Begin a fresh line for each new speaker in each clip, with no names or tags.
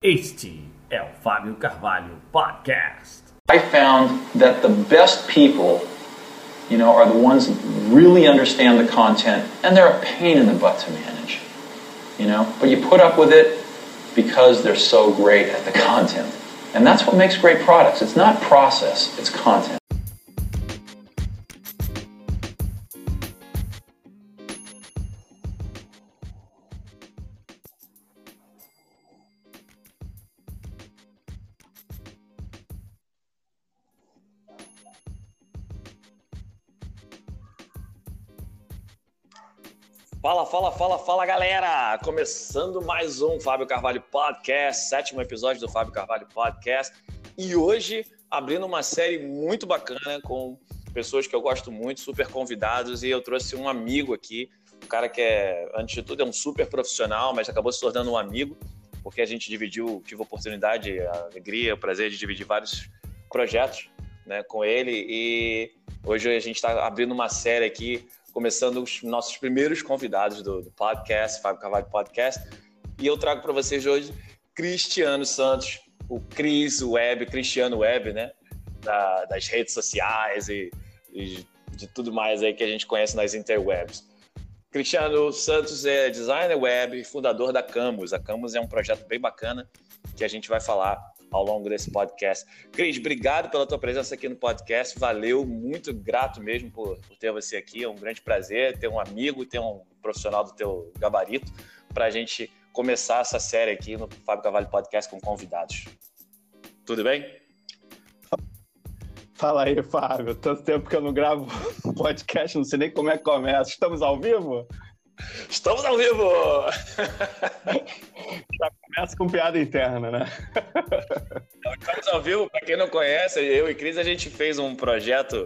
Este é o Fábio Carvalho Podcast.
I found that the best people, you know, are the ones that really understand the content and they're a pain in the butt to manage. You know, but you put up with it because they're so great at the content. And that's what makes great products. It's not process, it's content.
Começando mais um Fábio Carvalho Podcast, sétimo episódio do Fábio Carvalho Podcast. E hoje abrindo uma série muito bacana com pessoas que eu gosto muito, super convidados, e eu trouxe um amigo aqui, um cara que é, antes de tudo, é um super profissional, mas acabou se tornando um amigo, porque a gente dividiu, tive a oportunidade, a alegria, o prazer de dividir vários projetos né, com ele, e hoje a gente está abrindo uma série aqui começando os nossos primeiros convidados do, do podcast, Fábio Carvalho Podcast. E eu trago para vocês hoje Cristiano Santos, o Cris Web, Cristiano Web, né? Da, das redes sociais e, e, de tudo mais aí que a gente conhece nas interwebs. Cristiano Santos é designer web, fundador da Camus. A Camus é um projeto bem bacana que a gente vai falar ao longo desse podcast. Cris, obrigado pela tua presença aqui no podcast. Valeu, muito grato mesmo por, por ter você aqui. É um grande prazer ter um amigo, ter um profissional do teu gabarito para a gente começar essa série aqui no Fábio Cavalho Podcast com convidados. Tudo bem?
Fala aí, Fábio. Tanto tempo que eu não gravo podcast, não sei nem como é que começa. Estamos ao vivo?
Estamos ao vivo!
Começa com piada interna, né?
Estamos ao vivo, para quem não conhece, eu e Cris, a gente fez um projeto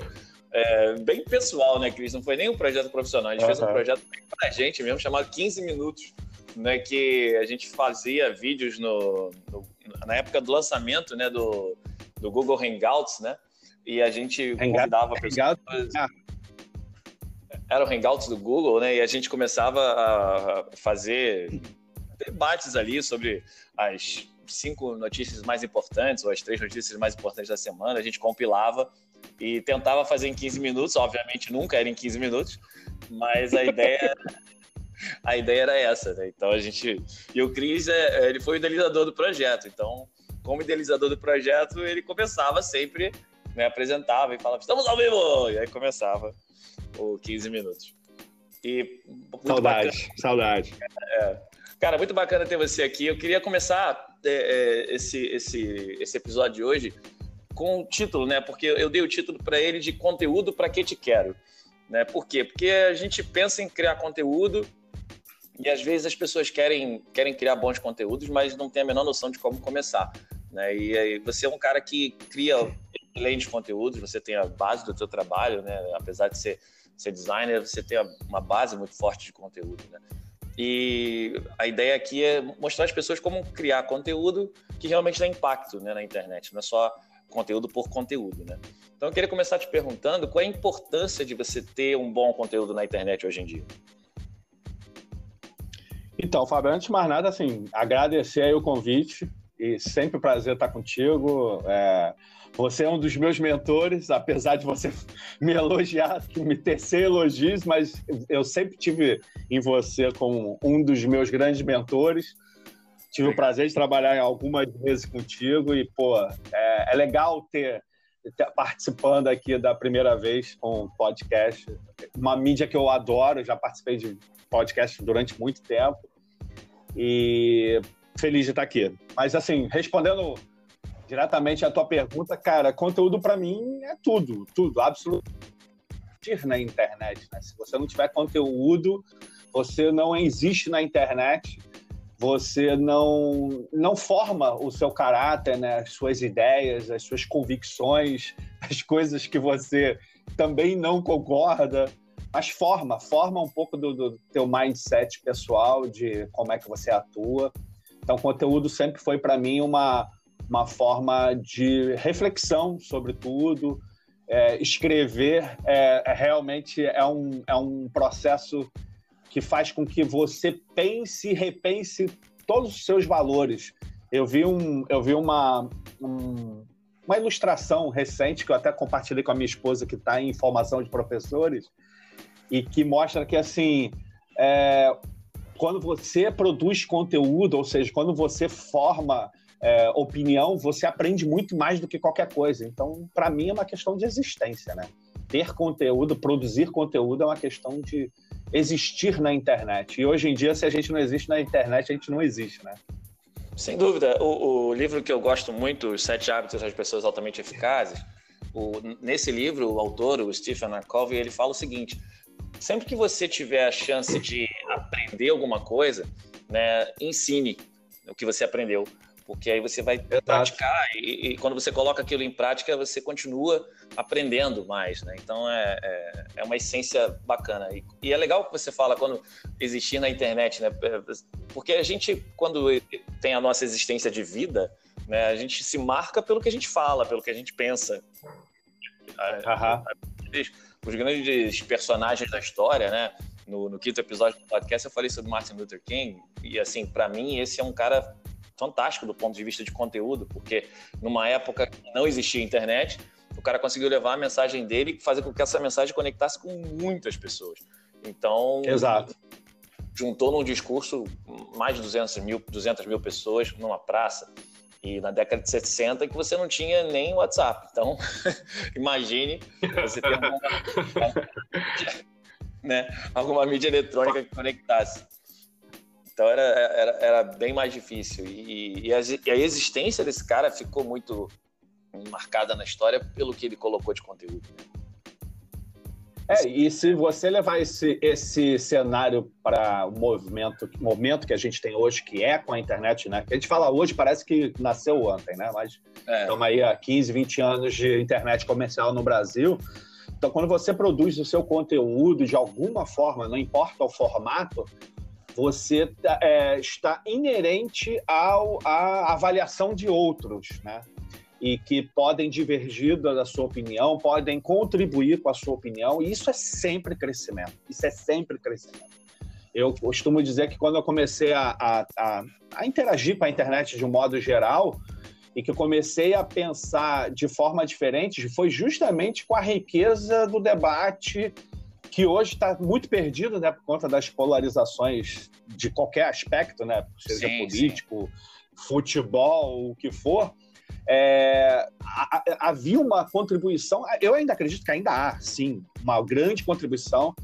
é, bem pessoal, né, Cris? Não foi nem um projeto profissional, a gente uhum. fez um projeto para a gente mesmo, chamado 15 Minutos, né, que a gente fazia vídeos no, no, na época do lançamento né, do, do Google Hangouts, né? E a gente convidava pessoas. Ah era o Hangouts do Google, né? E a gente começava a fazer debates ali sobre as cinco notícias mais importantes ou as três notícias mais importantes da semana. A gente compilava e tentava fazer em 15 minutos. Obviamente nunca era em 15 minutos, mas a ideia a ideia era essa, né? Então a gente e o Cris é, ele foi o idealizador do projeto. Então, como idealizador do projeto, ele começava sempre, né, apresentava e falava: "Estamos ao vivo!" E aí começava o 15 minutos.
E saudade, bacana. saudade.
É. Cara, muito bacana ter você aqui. Eu queria começar é, é, esse, esse, esse episódio de hoje com o título, né? Porque eu dei o título para ele de Conteúdo para que te quero. Né? Por quê? Porque a gente pensa em criar conteúdo e às vezes as pessoas querem, querem criar bons conteúdos, mas não tem a menor noção de como começar. Né? E aí você é um cara que cria excelentes conteúdos, você tem a base do seu trabalho, né? apesar de ser ser designer, você ter uma base muito forte de conteúdo, né? E a ideia aqui é mostrar às pessoas como criar conteúdo que realmente dá impacto né, na internet, não é só conteúdo por conteúdo, né? Então eu queria começar te perguntando qual é a importância de você ter um bom conteúdo na internet hoje em dia.
Então, Fábio, antes de mais nada, assim, agradecer aí o convite e sempre um prazer estar contigo. É você é um dos meus mentores, apesar de você me elogiar, me tecer elogios, mas eu sempre tive em você como um dos meus grandes mentores. Tive o prazer de trabalhar algumas vezes contigo e, pô, é, é legal ter, participando aqui da primeira vez com podcast. Uma mídia que eu adoro, já participei de podcast durante muito tempo e feliz de estar aqui. Mas, assim, respondendo diretamente à tua pergunta, cara, conteúdo para mim é tudo, tudo, absolutamente na internet. Né? Se você não tiver conteúdo, você não existe na internet, você não não forma o seu caráter, né? as suas ideias, as suas convicções, as coisas que você também não concorda, mas forma, forma um pouco do, do teu mindset pessoal, de como é que você atua. Então, conteúdo sempre foi para mim uma uma forma de reflexão sobre tudo. É, escrever é, é, realmente é um, é um processo que faz com que você pense e repense todos os seus valores. Eu vi, um, eu vi uma, um, uma ilustração recente que eu até compartilhei com a minha esposa, que está em formação de professores, e que mostra que, assim, é, quando você produz conteúdo, ou seja, quando você forma é, opinião, você aprende muito mais do que qualquer coisa. Então, para mim, é uma questão de existência, né? Ter conteúdo, produzir conteúdo é uma questão de existir na internet. E hoje em dia, se a gente não existe na internet, a gente não existe, né?
Sem dúvida. O, o livro que eu gosto muito, Os Sete Hábitos das Pessoas Altamente Eficazes, o, nesse livro, o autor, o Stephen. Covey, ele fala o seguinte: sempre que você tiver a chance de aprender alguma coisa, né, ensine o que você aprendeu porque aí você vai Exato. praticar e, e, quando você coloca aquilo em prática você continua aprendendo mais, né? Então é, é, é uma essência bacana e, e, é legal que você fala quando existir na internet, né? Porque a gente quando tem a nossa existência de vida, né? A gente se marca pelo que a gente fala, pelo que a gente pensa. Os grandes personagens da história, né? No, no quinto episódio do podcast eu falei sobre Martin Luther King e assim para mim esse é um cara fantástico do ponto de vista de conteúdo, porque numa época que não existia internet, o cara conseguiu levar a mensagem dele e fazer com que essa mensagem conectasse com muitas pessoas. Então,
Exato.
juntou num discurso mais de 200 mil, 200 mil pessoas numa praça. E na década de 60 que você não tinha nem WhatsApp. Então, imagine você ter alguma, né, alguma mídia eletrônica que conectasse. Então era, era, era bem mais difícil. E, e, a, e, a, existência desse cara ficou muito marcada na história pelo que ele colocou de conteúdo.
É, e se você levar esse, esse cenário para o movimento, momento que a gente tem hoje, que é com a internet, né? A gente fala hoje, parece que nasceu ontem, né? Mas é. estamos aí há 15, 20 anos de internet comercial no Brasil. Então, quando você produz o seu conteúdo de alguma forma, não importa o formato, você é, está inerente ao, à avaliação de outros, né? E que podem divergir da sua opinião, podem contribuir com a sua opinião, e isso é sempre crescimento. Isso é sempre crescimento. Eu costumo dizer que quando eu comecei a, a, a, a interagir com a internet de um modo geral, e que comecei a pensar de forma diferente, foi justamente com a riqueza do debate que hoje está muito perdido, né, por conta das polarizações de qualquer aspecto, né, seja sim, político, sim. futebol, o que for. É, havia uma contribuição, eu ainda acredito que ainda há, sim, uma grande contribuição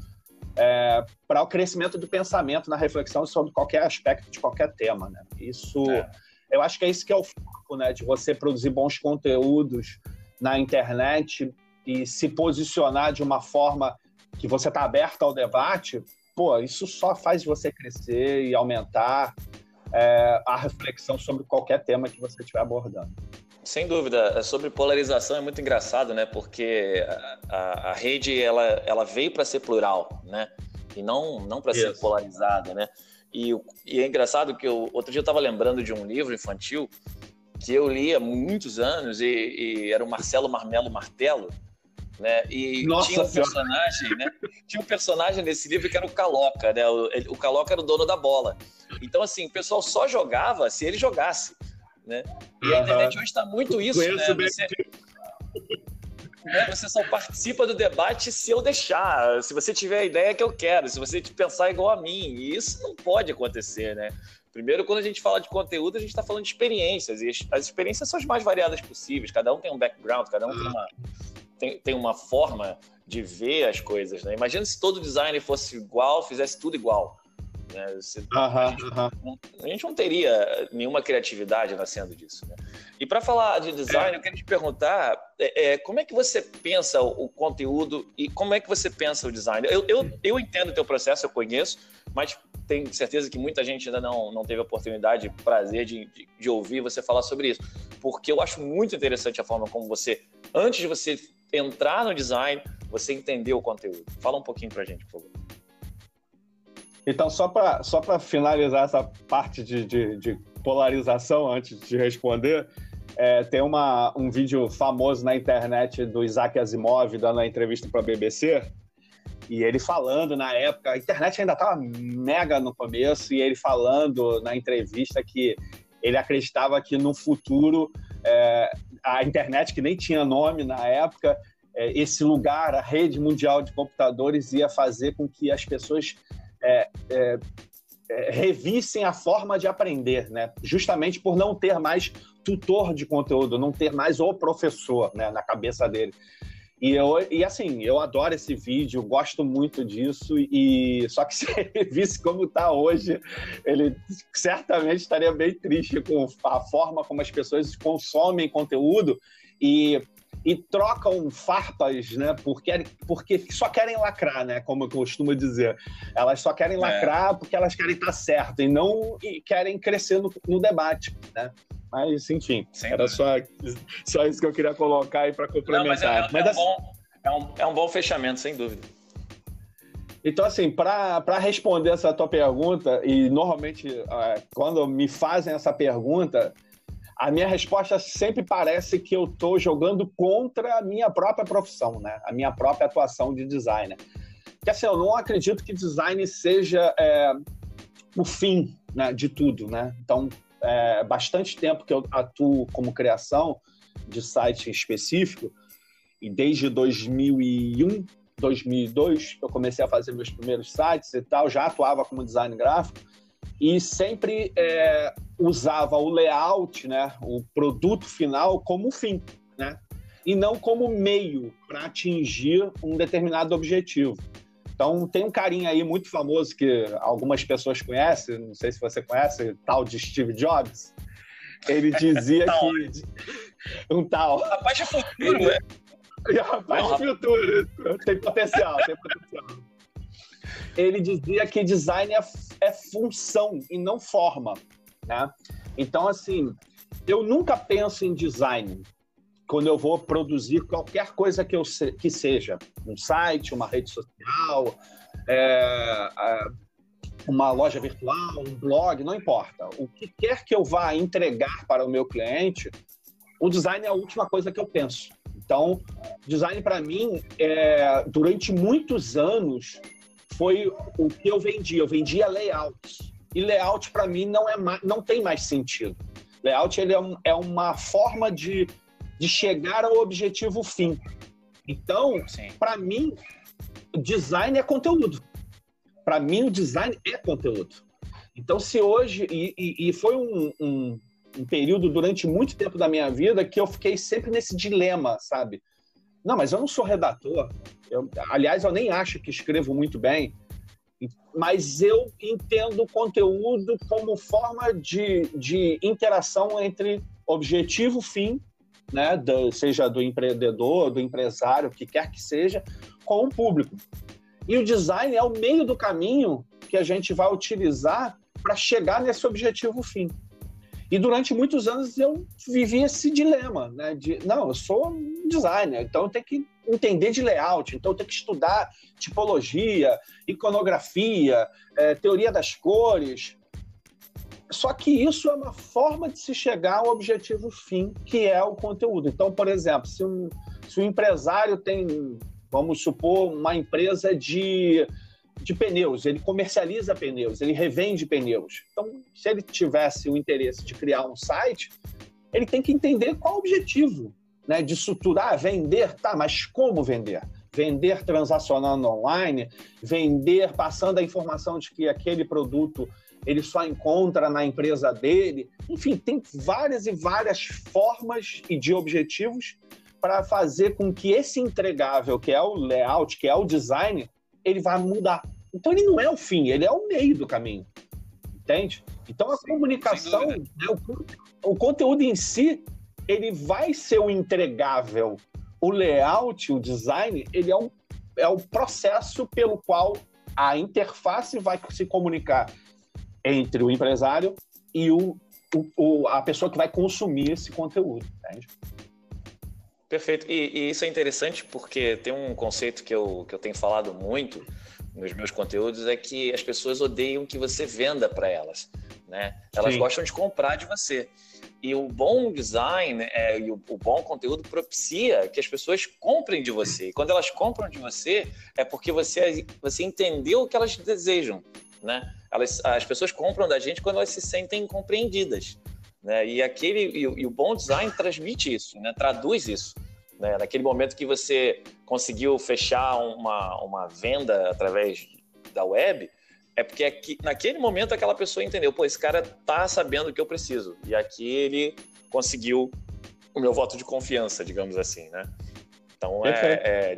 é, para o crescimento do pensamento na reflexão sobre qualquer aspecto de qualquer tema. Né? Isso, é. Eu acho que é isso que é o foco, né, de você produzir bons conteúdos na internet e se posicionar de uma forma que você está aberto ao debate, pô, isso só faz você crescer e aumentar é, a reflexão sobre qualquer tema que você estiver abordando.
Sem dúvida, sobre polarização é muito engraçado, né? Porque a, a rede ela, ela veio para ser plural, né? E não não para ser polarizada, né? E, e, é engraçado que eu, outro dia eu estava lembrando de um livro infantil que eu li há muitos anos e, e era o Marcelo Marmelo Martelo né? E Nossa tinha um personagem, né? Tinha um personagem nesse livro que era o Caloca, né? O, o Caloca era o dono da bola. Então, assim, o pessoal só jogava se ele jogasse, né? E a internet hoje está muito isso, né? Você, Você só participa do debate se eu deixar, se você tiver a ideia que eu quero, se você pensar igual a mim. E isso não pode acontecer, né? Primeiro, quando a gente fala de conteúdo, a gente está falando de experiências, e as, experiências são as mais variadas possíveis, cada um tem um background, cada um tem uma, tem, tem uma forma de ver as coisas, né? Imagina se todo designer fosse igual, fizesse tudo igual. Né? Você, a, gente, Não, a, gente, não teria nenhuma criatividade nascendo disso. Né? E para falar de design, é. eu queria te perguntar é, é, como é que você pensa o, o, conteúdo e como é que você pensa o design? Eu, eu, eu entendo o teu processo, eu conheço, mas tenho certeza que muita gente ainda não, não teve a oportunidade, prazer de, de, de ouvir você falar sobre isso. Porque eu acho muito interessante a forma como você, antes de você entrar no design, você entender o conteúdo. Fala um pouquinho para a gente, por favor.
Então, só para só finalizar essa parte de, de, de, polarização, antes de responder, é, tem uma, um vídeo famoso na internet do Isaac Asimov dando a entrevista para a BBC, e ele falando na época, a internet ainda estava mega no começo, e ele falando na entrevista que ele acreditava que no futuro é, a internet, que nem tinha nome na época, é, esse lugar, a rede mundial de computadores, ia fazer com que as pessoas é, é, é, revissem a forma de aprender, né? justamente por não ter mais tutor de conteúdo, não ter mais o professor né, na cabeça dele. E, eu, e assim, eu adoro esse vídeo, gosto muito disso, e só que se ele visse como está hoje, ele certamente estaria bem triste com a forma como as pessoas consomem conteúdo e, e trocam farpas, né? Porque, porque só querem lacrar, né? Como eu costumo dizer. Elas só querem é. lacrar porque elas querem estar certo e não e querem crescer no, no debate, né? Mas, enfim, Sem era só, só isso que eu queria colocar aí para complementar.
Não, mas é, é, mas é, um bom, é, um, é um bom fechamento, sem dúvida.
Então, assim, para responder essa tua pergunta, e normalmente quando me fazem essa pergunta, a minha resposta sempre parece que eu estou jogando contra a minha própria profissão, né? A minha própria atuação de designer. Porque, assim, eu não acredito que design seja é, o fim né, de tudo, né? Então, é, bastante tempo que eu atuo como criação de site específico, e desde 2001, 2002, eu comecei a fazer meus primeiros sites e tal, já atuava como design gráfico, e sempre é, usava o layout, né, o produto final, como fim, né, e não como meio para atingir um determinado objetivo. Então, tem um carinha aí muito famoso que algumas pessoas conhecem, não sei se você conhece, tal de Steve Jobs. Ele dizia que. Um tal.
Rapaz de futuro, né?
Rapaz de futuro. Tem potencial, tem potencial. Ele dizia que design é, é função e não forma. Né? Então, assim, eu nunca penso em design quando eu vou produzir qualquer coisa que, eu se, que seja, um site, uma rede social, é, uma loja virtual, um blog, não importa. O que quer que eu vá entregar para o meu cliente, o design é a última coisa que eu penso. Então, design para mim, é, durante muitos anos, foi o que eu vendia. Eu vendia layouts. E layout para mim não, é não tem mais sentido. Layout ele é, um, é uma forma de de chegar ao objetivo fim. Então, para mim, design é conteúdo. Para mim, o design é conteúdo. Então, se hoje. E, e, e foi um, um, um, período durante muito tempo da minha vida que eu fiquei sempre nesse dilema, sabe? Não, mas eu não sou redator. Eu, aliás, eu nem acho que escrevo muito bem. Mas eu entendo o conteúdo como forma de, de interação entre objetivo, fim né, do, seja do empreendedor, do empresário, que quer que seja, com o público. E o design é o meio do caminho que a gente vai utilizar para chegar nesse objetivo fim. E durante muitos anos eu vivi esse dilema, né? De, não, eu sou designer, então eu tenho que entender de layout, então tenho que estudar tipologia, iconografia, é, teoria das cores, só que isso é uma forma de se chegar ao objetivo fim, que é o conteúdo. Então, por exemplo, se um, se um empresário tem, vamos supor, uma empresa de, de pneus, ele comercializa pneus, ele revende pneus. Então, se ele tivesse o interesse de criar um site, ele tem que entender qual o objetivo né, de estruturar, vender, tá, mas como vender? Vender transacionando online, vender passando a informação de que aquele produto ele só encontra na empresa dele. Enfim, tem várias e várias formas e de objetivos para fazer com que esse entregável, que é o layout, que é o design, ele vá mudar. Então ele não é o fim, ele é o meio do caminho. Entende? Então a Sim, comunicação, né, o, o conteúdo em si, ele vai ser o entregável. O layout, o design, ele é, um, é o processo pelo qual a interface vai se comunicar entre o empresário e o, o, o, a pessoa que vai consumir esse conteúdo. Entende?
Perfeito. E, e, isso é interessante porque tem um conceito que eu, que eu tenho falado muito nos meus conteúdos é que as pessoas odeiam que você venda para elas, né? Elas Sim. gostam de comprar de você. E o bom design é, e o, o, bom conteúdo propicia que as pessoas comprem de você. E quando elas compram de você, é porque você, você entendeu o que elas desejam né? Elas, as pessoas compram da gente quando elas se sentem compreendidas, Né? E aquele e, e, o bom design transmite isso, né? traduz isso. Né? Naquele momento que você conseguiu fechar uma, uma venda através da web, é porque aqui, naquele momento aquela pessoa entendeu, pô, esse cara tá sabendo o que eu preciso. E aqui ele conseguiu o meu voto de confiança, digamos assim, né? Então, é, é,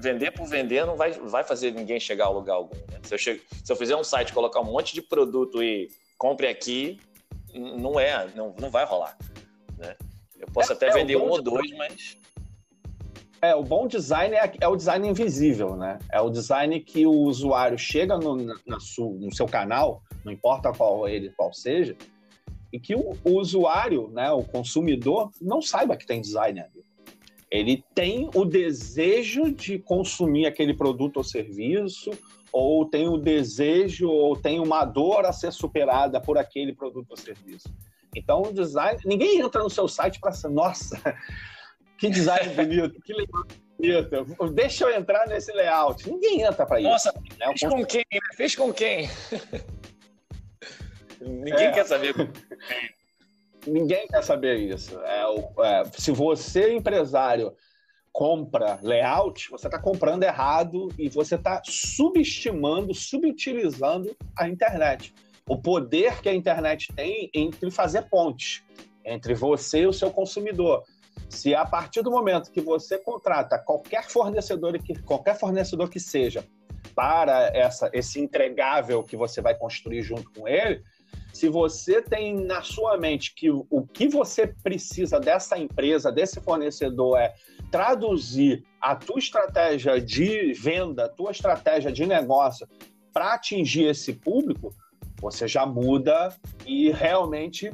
vender por vender não vai, vai fazer ninguém chegar a lugar algum. Né? Se, eu chego, se eu fizer um site, colocar um monte de produto e compre aqui, não é, não, não vai rolar. Né? Eu posso é, até é, vender um ou dois, mas.
É, o bom design é, é, o design invisível, né? É o design que o usuário chega no, na, no seu canal, não importa qual ele qual seja, e que o, o usuário, né, o consumidor, não saiba que tem design ali. Ele tem o desejo de consumir aquele produto ou serviço, ou tem o desejo, ou tem uma dor a ser superada por aquele produto ou serviço. Então, o design. Ninguém entra no seu site para ser, nossa, que design bonito, que layout bonito, deixa eu entrar nesse layout. Ninguém entra para isso.
Nossa, né? fez com quem? Fez com quem? Ninguém é. quer saber.
Ninguém quer saber isso. É, é, se você, empresário, compra layout, você está comprando errado e você está subestimando, subutilizando a internet. O poder que a internet tem entre fazer pontes entre você e o seu consumidor. Se a partir do momento que você contrata qualquer fornecedor que qualquer fornecedor que seja para essa, esse entregável que você vai construir junto com ele, se você tem na sua mente que o que você precisa dessa empresa, desse fornecedor é traduzir a tua estratégia de venda, a tua estratégia de negócio para atingir esse público, você já muda e realmente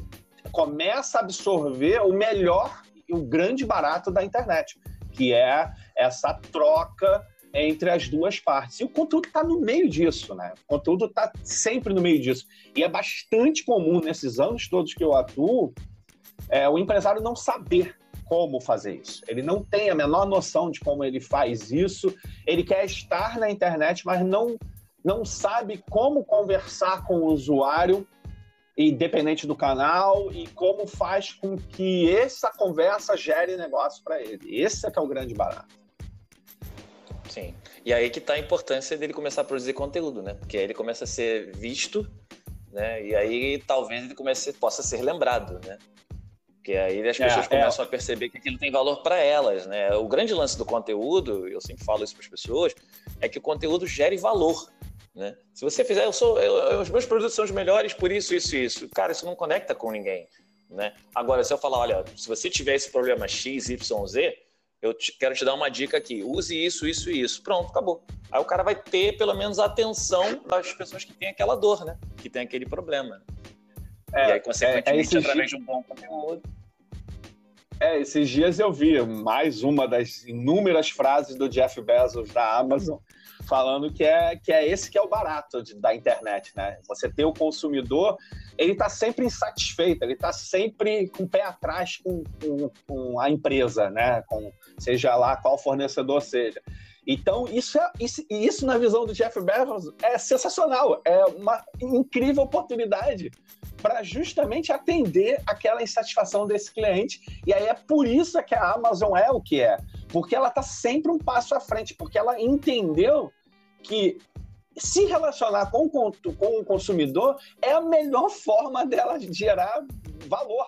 começa a absorver o melhor e o grande barato da internet, que é essa troca entre as duas partes. E o conteúdo está no meio disso, né? O conteúdo está sempre no meio disso. E é bastante comum nesses anos todos que eu atuo, é, o empresário não saber como fazer isso. Ele não tem a menor noção de como ele faz isso. Ele quer estar na internet, mas não, não sabe como conversar com o usuário, independente do canal, e como faz com que essa conversa gere negócio para ele. Esse é que é o grande barato.
Sim. E aí que está a importância dele começar a produzir conteúdo, né? Porque aí ele começa a ser visto, né? E aí talvez ele comece, possa ser lembrado, né? Porque aí as pessoas é, começam é. a perceber que aquilo tem valor para elas, né? O grande lance do conteúdo, eu sempre falo isso para as pessoas, é que o conteúdo gere valor. Né? Se você fizer, eu sou, eu, os meus produtos são os melhores por isso, isso e isso. Cara, isso não conecta com ninguém. Né? Agora, se eu falar, olha, se você tiver esse problema X, Y, Z, eu te, quero te dar uma dica aqui. Use isso, isso e isso. Pronto, acabou. Aí o cara vai ter pelo menos a atenção das pessoas que têm aquela dor, né? Que tem aquele problema. É, e aí, consequentemente, é, é através de um bom conteúdo.
É, esses dias eu vi mais uma das inúmeras frases do Jeff Bezos da Amazon falando que é, que é esse que é o barato de, da internet, né? Você ter o consumidor, ele está sempre insatisfeito, ele está sempre com o pé atrás com, com, com, a empresa, né? Com, seja lá qual fornecedor seja. Então, isso, é, isso, isso na visão do Jeff Bezos é sensacional, é uma incrível oportunidade para justamente atender aquela insatisfação desse cliente. E aí é por isso que a Amazon é o que é, porque ela está sempre um passo à frente, porque ela entendeu que se relacionar com, com o consumidor é a melhor forma dela gerar valor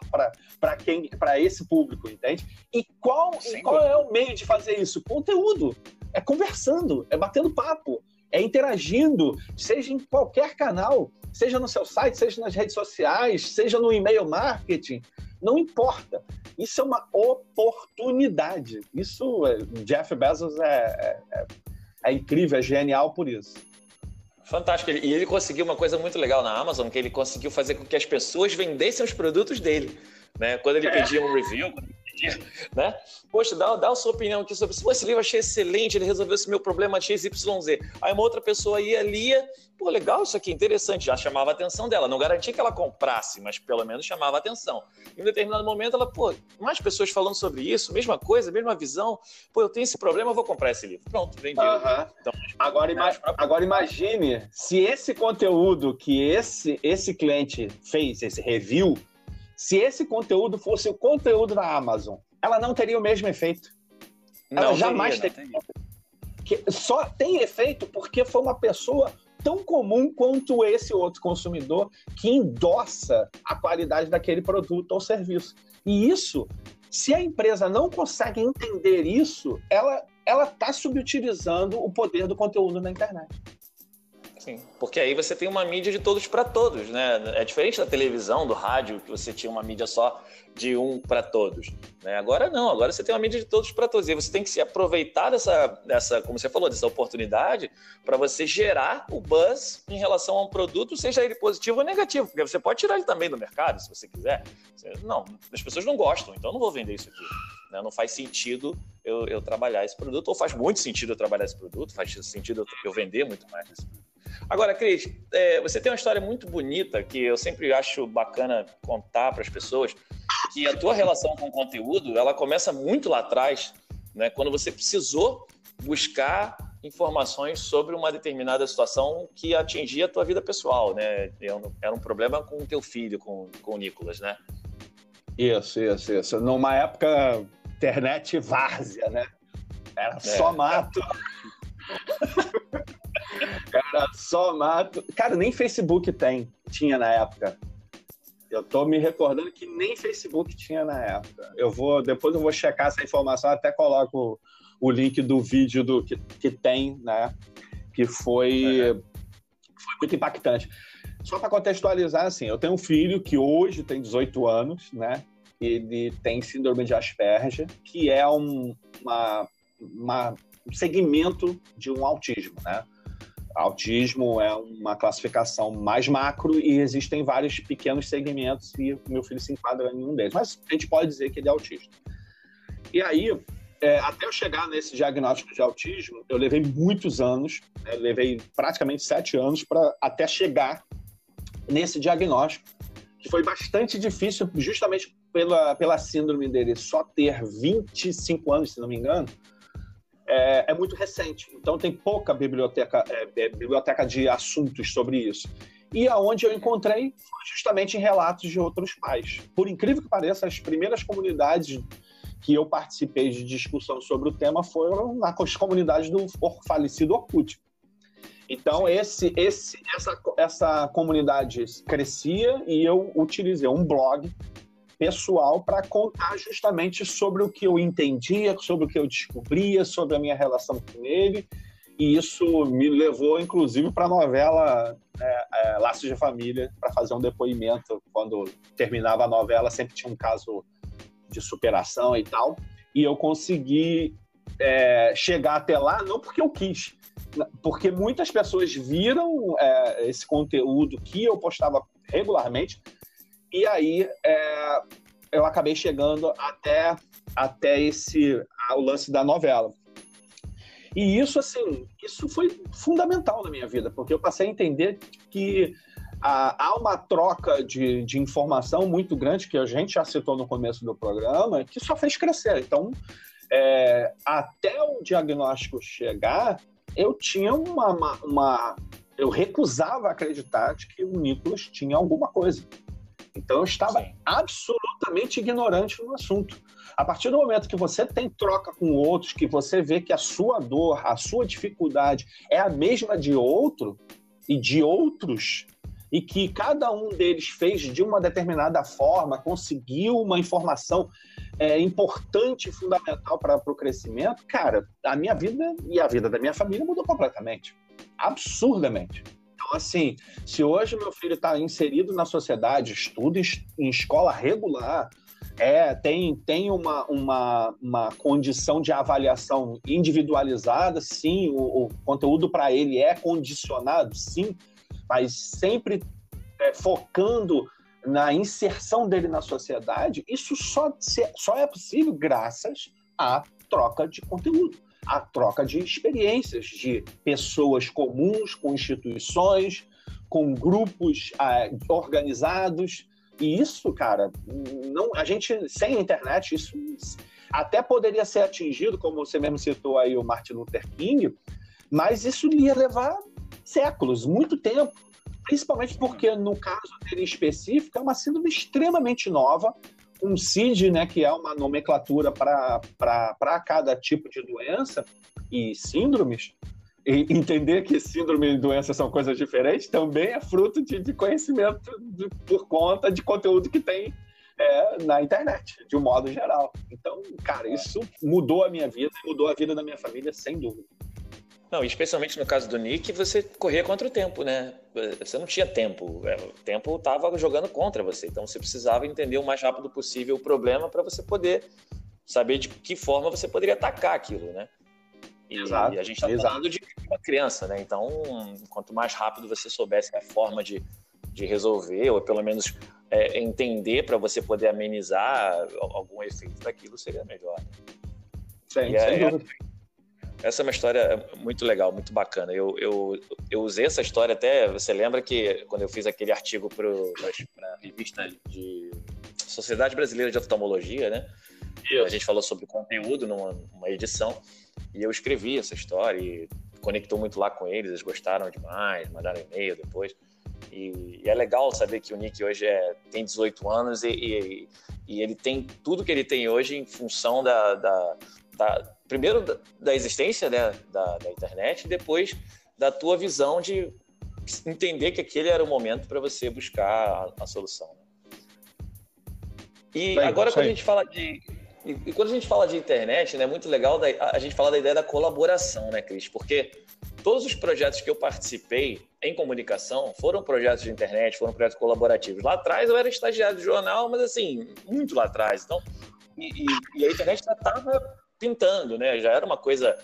para quem para esse público, entende? E qual, e qual é o meio de fazer isso? Conteúdo. É conversando, é batendo papo, é interagindo, seja em qualquer canal, seja no seu site, seja nas redes sociais, seja no e-mail marketing, não importa. Isso é uma oportunidade. Isso, é, Jeff Bezos é, é, é incrível, é genial por isso.
Fantástico. E ele conseguiu uma coisa muito legal na Amazon, que ele conseguiu fazer com que as pessoas vendessem os produtos dele. Né? Quando ele pedia um review, né? Poxa, dá, dá a sua opinião aqui sobre se esse livro achei excelente, ele resolveu esse meu problema XYZ. Aí uma outra pessoa ia, lia, pô, legal isso aqui, interessante, já chamava a atenção dela. Não garantia que ela comprasse, mas pelo menos chamava a atenção. Em um determinado momento, ela, pô, mais pessoas falando sobre isso, mesma coisa, mesma visão. Pô, eu tenho esse problema, eu vou comprar esse livro. Pronto, vendi.
Então, agora, ima agora imagine se esse conteúdo que esse, esse cliente fez, esse review, Se esse conteúdo fosse o conteúdo da Amazon, ela não teria o mesmo efeito. Ela
Não
jamais
teria,
teria. Que só tem efeito porque foi uma pessoa tão comum quanto esse outro consumidor que endossa a qualidade daquele produto ou serviço. E isso, se a empresa não consegue entender isso, ela ela está subutilizando o poder do conteúdo na internet.
Sim, porque aí você tem uma mídia de todos para todos, né? É diferente da televisão, do rádio, que você tinha uma mídia só de um para todos. Né? Agora não, agora você tem uma mídia de todos para todos. E você tem que se aproveitar dessa, dessa, como você falou, dessa oportunidade para você gerar o buzz em relação a um produto, seja ele positivo ou negativo, porque você pode tirar ele também do mercado, se você quiser. Não, as pessoas não gostam, então eu não vou vender isso aqui. né? Não faz sentido eu, eu trabalhar esse produto, ou faz muito sentido eu trabalhar esse produto, faz sentido eu, eu vender muito mais esse produto. Agora, Cris, é, você tem uma história muito bonita que eu sempre acho bacana contar para as pessoas, que a tua relação com o conteúdo, ela começa muito lá atrás, né, quando você precisou buscar informações sobre uma determinada situação que atingia a tua vida pessoal, né? Era um problema com o teu filho, com, com o Nicolas, né?
Isso, isso, isso. Numa época internet várzea, né? Era só mato. Era só mato. Cara, nem Facebook tem, tinha na época. Eu tô me recordando que nem Facebook tinha na época. Eu vou, depois eu vou checar essa informação, até coloco o link do vídeo do que, que tem, né? Que foi, foi muito impactante. Só para contextualizar, assim, eu tenho um filho que hoje tem 18 anos, né? Ele tem síndrome de Asperger, que é um, uma, uma- um segmento de um autismo, né? Autismo é uma classificação mais macro e existem vários pequenos segmentos e meu filho se enquadra em um deles. Mas a gente pode dizer que ele é autista. E aí, é, até eu chegar nesse diagnóstico de autismo, eu levei muitos anos, né? Levei praticamente sete anos para até chegar nesse diagnóstico, que foi bastante difícil, justamente pela, pela síndrome dele só ter 25 anos, se não me engano, é, é muito recente. Então tem pouca biblioteca, é, é, biblioteca de assuntos sobre isso. E aonde eu encontrei foi justamente em relatos de outros pais. Por incrível que pareça, as primeiras comunidades que eu participei de discussão sobre o tema foram nas comunidades do falecido Orkut. Então, esse, esse, essa, essa comunidade crescia e eu utilizei um blog pessoal para contar justamente sobre o que eu entendia, sobre o que eu descobria, sobre a minha relação com ele. E isso me levou, inclusive, para a novela é, é, Laços de Família, para fazer um depoimento. Quando terminava a novela, sempre tinha um caso de superação e tal. E eu consegui é, chegar até lá, não porque eu quis, porque muitas pessoas viram é, esse conteúdo que eu postava regularmente, e aí é, eu acabei chegando até, até esse o lance da novela. E isso, assim, isso foi fundamental na minha vida, porque eu passei a entender que há uma troca de, de informação muito grande, que a gente já citou no começo do programa, que só fez crescer. Então, é, até o diagnóstico chegar, eu tinha uma, uma, uma, Eu recusava acreditar de que o Nicolas tinha alguma coisa. Então eu estava
Sim.
absolutamente ignorante no assunto. A partir do momento que você tem troca com outros, que você vê que a sua dor, a sua dificuldade é a mesma de outro e de outros, e que cada um deles fez de uma determinada forma, conseguiu uma informação é, importante e fundamental para o crescimento, cara, a minha vida e a vida da minha família mudou completamente. Absurdamente. Então, assim, se hoje meu filho está inserido na sociedade, estuda em, escola regular, é, tem, tem uma, uma, uma condição de avaliação individualizada, sim, o, o conteúdo para ele é condicionado, sim, mas sempre é, focando na inserção dele na sociedade, isso só, só é possível graças à troca de conteúdo, à troca de experiências de pessoas comuns com instituições, com grupos ah, organizados. E isso, cara, não, a gente sem a internet isso até poderia ser atingido, como você mesmo citou aí o Martin Luther King, mas isso ia levar séculos, muito tempo principalmente porque, no caso dele específico, é uma síndrome extremamente nova, um CID, né, que é uma nomenclatura para cada tipo de doença e síndromes, e entender que síndrome e doença são coisas diferentes também é fruto de, de conhecimento de, por conta de conteúdo que tem é, na internet, de um modo geral. Então, cara, isso mudou a minha vida, mudou a vida da minha família, sem dúvida.
Não, especialmente no caso do Nick, você corria contra o tempo, né? Você não tinha tempo. É, o tempo estava jogando contra você. Então você precisava entender o mais rápido possível o problema para você poder saber de que forma você poderia atacar aquilo, né? E, exato, e a gente está falando de uma criança, né? Então, quanto mais rápido você soubesse a forma de, de resolver, ou pelo menos é, entender para você poder amenizar algum efeito daquilo, seria melhor.
Sim, e sem é,
dúvida. Essa é uma história muito legal, muito bacana. Eu, eu, eu usei essa história até. Você lembra que quando eu fiz aquele artigo para a revista de Sociedade Brasileira de Oftalmologia, né? A gente falou sobre conteúdo numa, numa edição e eu escrevi essa história e conectou muito lá com eles. Eles gostaram demais, mandaram e-mail depois. E, e, é legal saber que o Nick hoje é, tem 18 anos e, e, e, ele tem tudo que ele tem hoje em função da, da, da primeiro da, da existência né, da, da, internet e depois da tua visão de entender que aquele era o momento para você buscar a, a solução. E Bem, agora quando a gente fala de e, e, quando a gente fala de internet, né, é muito legal da, a gente falar da ideia da colaboração, né, Cris? Porque todos os projetos que eu participei em comunicação foram projetos de internet, foram projetos colaborativos. Lá atrás eu era estagiário de jornal, mas assim, muito lá atrás. Então, e, e, e a internet já estava pintando, né? Já era uma coisa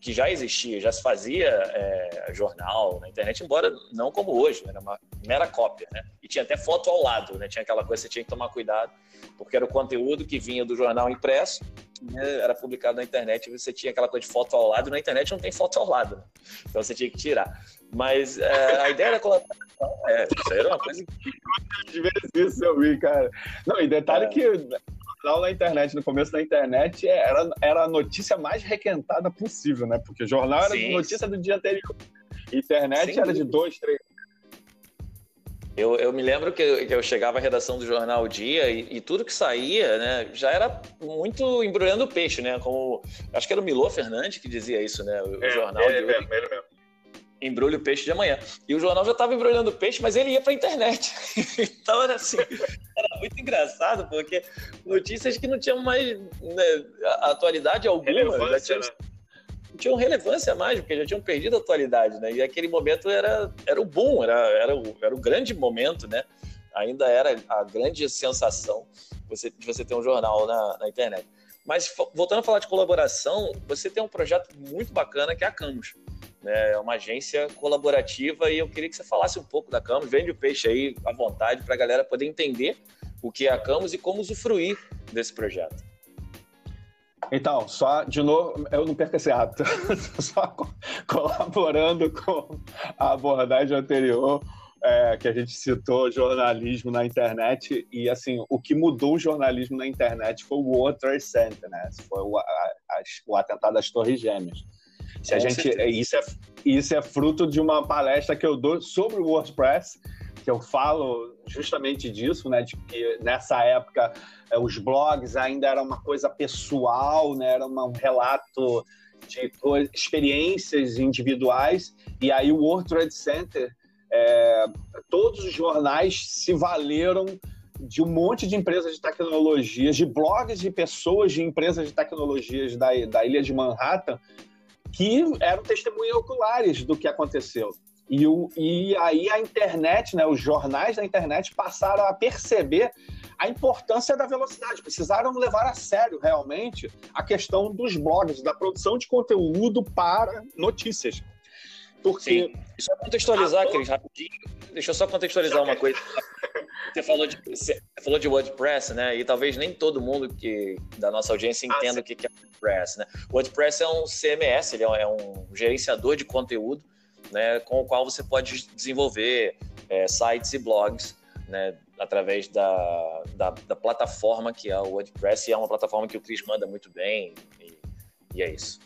que já existia, já se fazia é, jornal na internet, embora não como hoje, né? era uma mera cópia, né? E tinha até foto ao lado, né? Tinha aquela coisa que você tinha que tomar cuidado, porque era o conteúdo que vinha do jornal impresso, né? era publicado na internet, e você tinha aquela coisa de foto ao lado, na internet não tem foto ao lado, né? então você tinha que tirar. Mas é, a ideia da colaboração, é, isso era uma coisa
que... Eu vi, cara. Não, e detalhe é. que jornal na internet, no começo da internet, era, era a notícia mais requentada possível, né? Porque jornal era Sim. notícia do dia anterior. Internet Sim. era de dois, três.
Eu, eu me lembro que eu, que eu chegava à redação do jornal Dia e, e, tudo que saía, né, já era muito embrulhando peixe, né? Como acho que era o Milô Fernandes que dizia isso, né? O, é, jornal é, de hoje. É, é, embrulha o peixe de amanhã. E o jornal já estava embrulhando o peixe, mas ele ia para a internet. então era assim, era muito engraçado, porque notícias que não tinham mais né, atualidade alguma.
Relevância, tinham,
né? Não tinham relevância mais, porque já tinham perdido a atualidade, né? E aquele momento era, era o boom, era, era, o, era o grande momento, né? Ainda era a grande sensação você, de você ter um jornal na, na internet. Mas voltando a falar de colaboração, você tem um projeto muito bacana que é a Camus né? É uma agência colaborativa e eu queria que você falasse um pouco da Camus. Vende o peixe aí à vontade para a galera poder entender o que é a Camus e como usufruir desse projeto.
Então, só de novo, eu não perco esse hábito, só colaborando com a abordagem anterior é, que a gente citou, jornalismo na internet, e assim, o que mudou o jornalismo na internet foi o World Trade Center, né? Foi o, a, a, o atentado às Torres Gêmeas. Se a gente, isso, é, isso é fruto de uma palestra que eu dou sobre o WordPress, que eu falo justamente disso, né? De que nessa época é, os blogs ainda era uma coisa pessoal, né? Era um relato de experiências individuais, e aí o World Trade Center, é, todos os jornais se valeram de um monte de empresas de tecnologias, de blogs de pessoas de empresas de tecnologias da, da ilha de Manhattan, que eram testemunhas oculares do que aconteceu. E, o, e aí a internet, né, os jornais da internet passaram a perceber a importância da velocidade, precisaram levar a sério realmente a questão dos blogs, da produção de conteúdo para notícias.
Porque. Sim. Só contextualizar, Cris, rapidinho. Deixa eu só contextualizar uma coisa. Você falou, de, você falou de WordPress, né? E talvez nem todo mundo que da nossa audiência entenda ah, o que é WordPress, né? WordPress é um CMS, ele é um gerenciador de conteúdo, né? Com o qual você pode desenvolver é, sites e blogs, né? Através da, da, da, plataforma que é o WordPress, e é uma plataforma que o Chris manda muito bem, e, e é isso.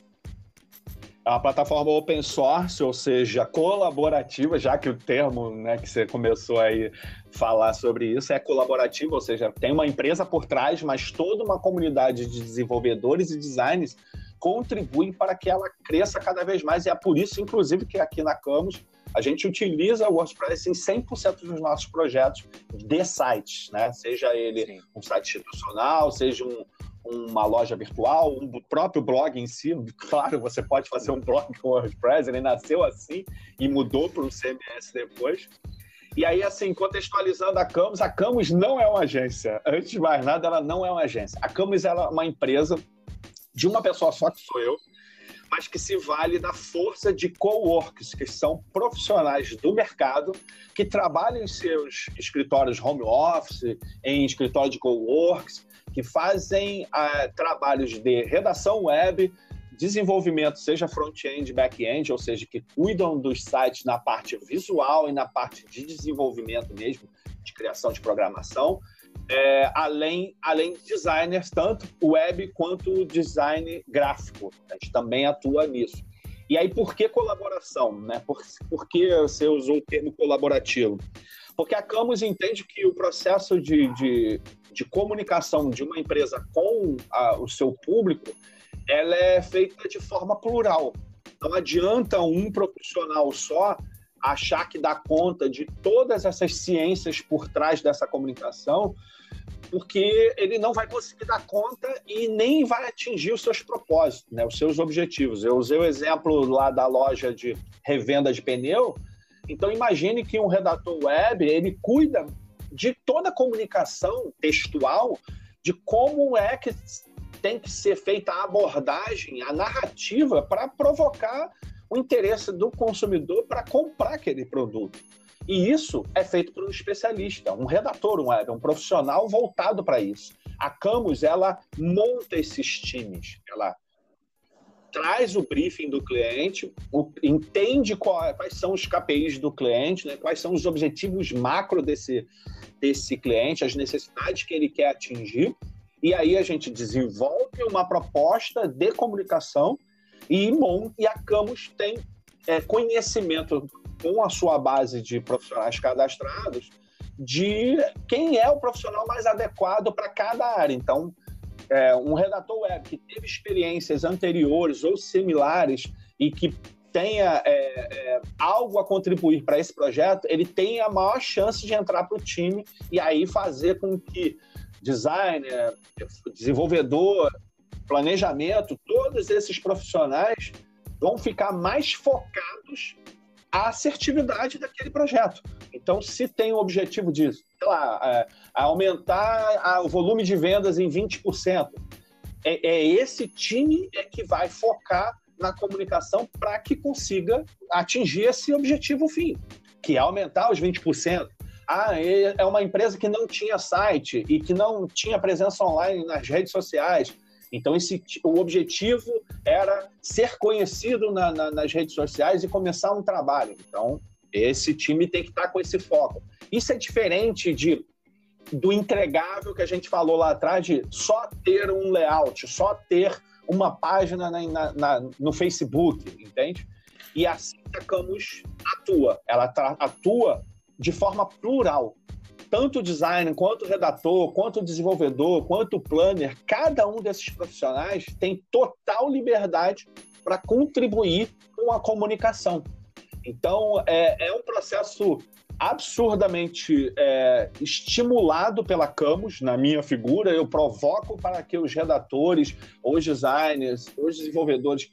É uma plataforma open source, ou seja, colaborativa, já que o termo né, que você começou aí falar sobre isso é colaborativa, ou seja, tem uma empresa por trás, mas toda uma comunidade de desenvolvedores e designers contribuem para que ela cresça cada vez mais. E é por isso, inclusive, que aqui na Camus a gente utiliza o WordPress em 100% dos nossos projetos de sites, né? Seja ele Sim. um site institucional, seja um, uma loja virtual, um próprio blog em si. Claro, você pode fazer um blog com WordPress, ele nasceu assim e mudou para o CMS depois. E aí, assim, contextualizando a Camus, a Camus não é uma agência. Antes de mais nada, ela não é uma agência. A Camus é uma empresa de uma pessoa só, que sou eu, mas que se vale da força de co-works, que são profissionais do mercado que trabalham em seus escritórios home office, em escritório de co-works, que fazem uh, trabalhos de redação web, desenvolvimento, seja front-end, back-end, ou seja, que cuidam dos sites na parte visual e na parte de desenvolvimento mesmo, de criação de programação, é, além, além de designers, tanto web quanto design gráfico. A gente também atua nisso. E aí, por que colaboração? Né? Por, por que você usou o termo colaborativo? Porque a Camus entende que o processo de, de, de comunicação de uma empresa com a, o seu público ela é feita de forma plural. Não adianta um profissional só achar que dá conta de todas essas ciências por trás dessa comunicação, porque ele não vai conseguir dar conta e nem vai atingir os seus propósitos, né, os seus objetivos. Eu usei o exemplo lá da loja de revenda de pneu, então imagine que um redator web, ele cuida de toda a comunicação textual, de como é que tem que ser feita a abordagem, a narrativa para provocar o interesse do consumidor para comprar aquele produto. E isso é feito por um especialista, um redator, um um profissional voltado para isso. A Camus, ela monta esses times, ela traz o briefing do cliente, o, entende qual, quais são os KPIs do cliente, né, quais são os objetivos macro desse, desse cliente, as necessidades que ele quer atingir, e aí a gente desenvolve uma proposta de comunicação e, e a Camus tem é, conhecimento com a sua base de profissionais cadastrados de quem é o profissional mais adequado para cada área. Então, é, um redator web que teve experiências anteriores ou similares e que tenha é, é, algo a contribuir para esse projeto, ele tem a maior chance de entrar para o time e aí fazer com que designer, desenvolvedor, planejamento, todos esses profissionais vão ficar mais focados à assertividade daquele projeto. Então, se tem o objetivo de, sei lá, é, aumentar o volume de vendas em 20%, é, é esse time é que vai focar na comunicação para que consiga atingir esse objetivo fim, que é aumentar os 20%. Ah, é uma empresa que não tinha site e que não tinha presença online nas redes sociais. Então, esse, o objetivo era ser conhecido na, na, nas redes sociais e começar um trabalho. Então, esse time tem que estar com esse foco. Isso é diferente de do entregável que a gente falou lá atrás de só ter um layout, só ter uma página na, na, no Facebook, entende? E assim a Camus atua. Ela atua de forma plural tanto o designer, quanto o redator, quanto o desenvolvedor, quanto o planner, cada um desses profissionais tem total liberdade para contribuir com a comunicação. Então, é, é um processo absurdamente é, estimulado pela Camus, na minha figura. Eu provoco para que os redatores, os designers, os desenvolvedores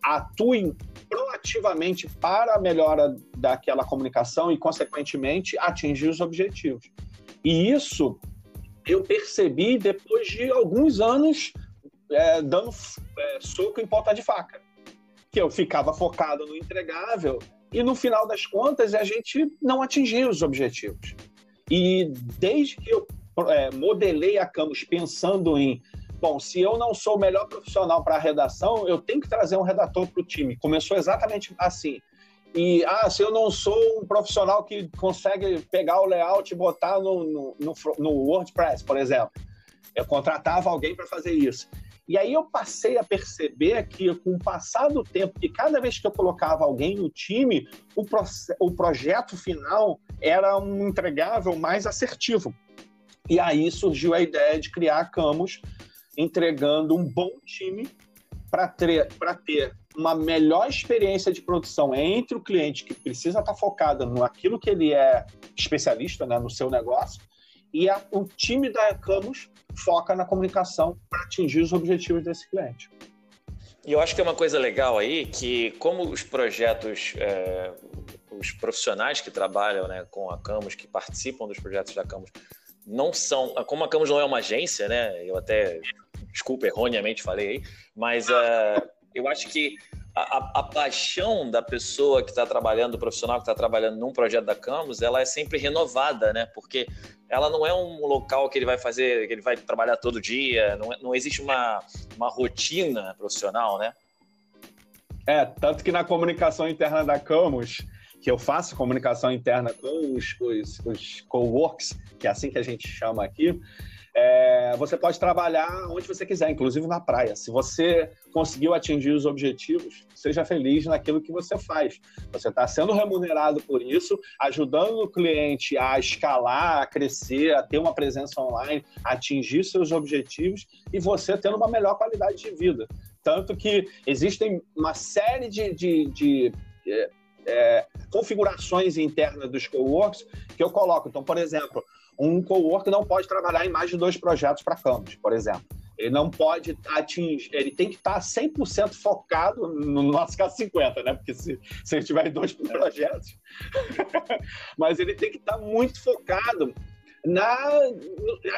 atuem proativamente para a melhora daquela comunicação e, consequentemente, atingir os objetivos. E isso eu percebi depois de alguns anos é, dando é, soco em ponta de faca. Que eu ficava focado no entregável e, no final das contas, a gente não atingia os objetivos. E desde que eu é, modelei a Camus pensando em bom, se eu não sou o melhor profissional para a redação, eu tenho que trazer um redator para o time. Começou exatamente assim. E, ah, se eu não sou um profissional que consegue pegar o layout e botar no, no, no, no WordPress, por exemplo, Eu contratava alguém para fazer isso. E aí eu passei a perceber que, com o passar do tempo, que cada vez que eu colocava alguém no time, o, pro, o projeto final era um entregável mais assertivo. E aí surgiu a ideia de criar a Camus, entregando um bom time para ter, uma melhor experiência de produção entre o cliente que precisa estar tá focado naquilo que ele é especialista, né, no seu negócio, e a, o time da Camus foca na comunicação para atingir os objetivos desse cliente.
E eu acho que é uma coisa legal aí que, como os projetos, é, os profissionais que trabalham né, com a Camus, que participam dos projetos da Camus, não são. Como a Camus não é uma agência, né? Eu até, desculpa, erroneamente falei aí, mas uh, eu acho que a, a, paixão da pessoa que está trabalhando, do profissional que está trabalhando num projeto da Camus, ela é sempre renovada, né? Porque ela não é um local que ele vai fazer, que ele vai trabalhar todo dia, não, é, não existe uma, uma rotina profissional, né?
É, tanto que na comunicação interna da Camus, que eu faço comunicação interna com os, os, os co-works, que é assim que a gente chama aqui, é, você pode trabalhar onde você quiser, inclusive na praia. Se você conseguiu atingir os objetivos, seja feliz naquilo que você faz. Você está sendo remunerado por isso, ajudando o cliente a escalar, a crescer, a ter uma presença online, a atingir seus objetivos e você tendo uma melhor qualidade de vida. Tanto que existem uma série de, de, de é, é, configurações internas dos coworks que eu coloco. Então, por exemplo, um coworker não pode trabalhar em mais de dois projetos para campus, por exemplo. Ele não pode atingir, ele tem que estar 100% focado, no nosso caso 50, né? Porque se, se ele tiver dois projetos, mas ele tem que estar muito focado na,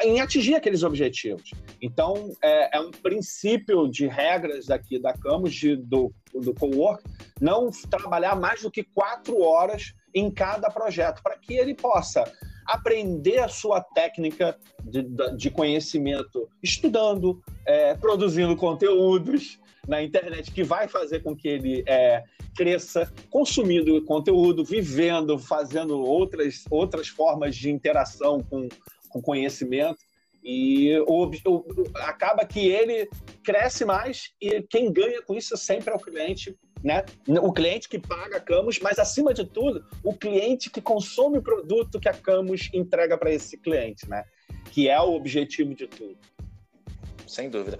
em atingir aqueles objetivos. Então, é, é, um princípio de regras daqui da Camus, de, do, do co-work, não trabalhar mais do que quatro horas em cada projeto, para que ele possa aprender a sua técnica de, de conhecimento estudando, é, produzindo conteúdos na internet que vai fazer com que ele é, cresça, consumindo conteúdo, vivendo, fazendo outras, outras formas de interação com, com conhecimento. E o, o, acaba que ele cresce mais e quem ganha com isso sempre é o cliente né? O cliente que paga a Camus, mas acima de tudo, o cliente que consome o produto que a Camus entrega para esse cliente, né? Que é o objetivo de tudo.
Sem dúvida.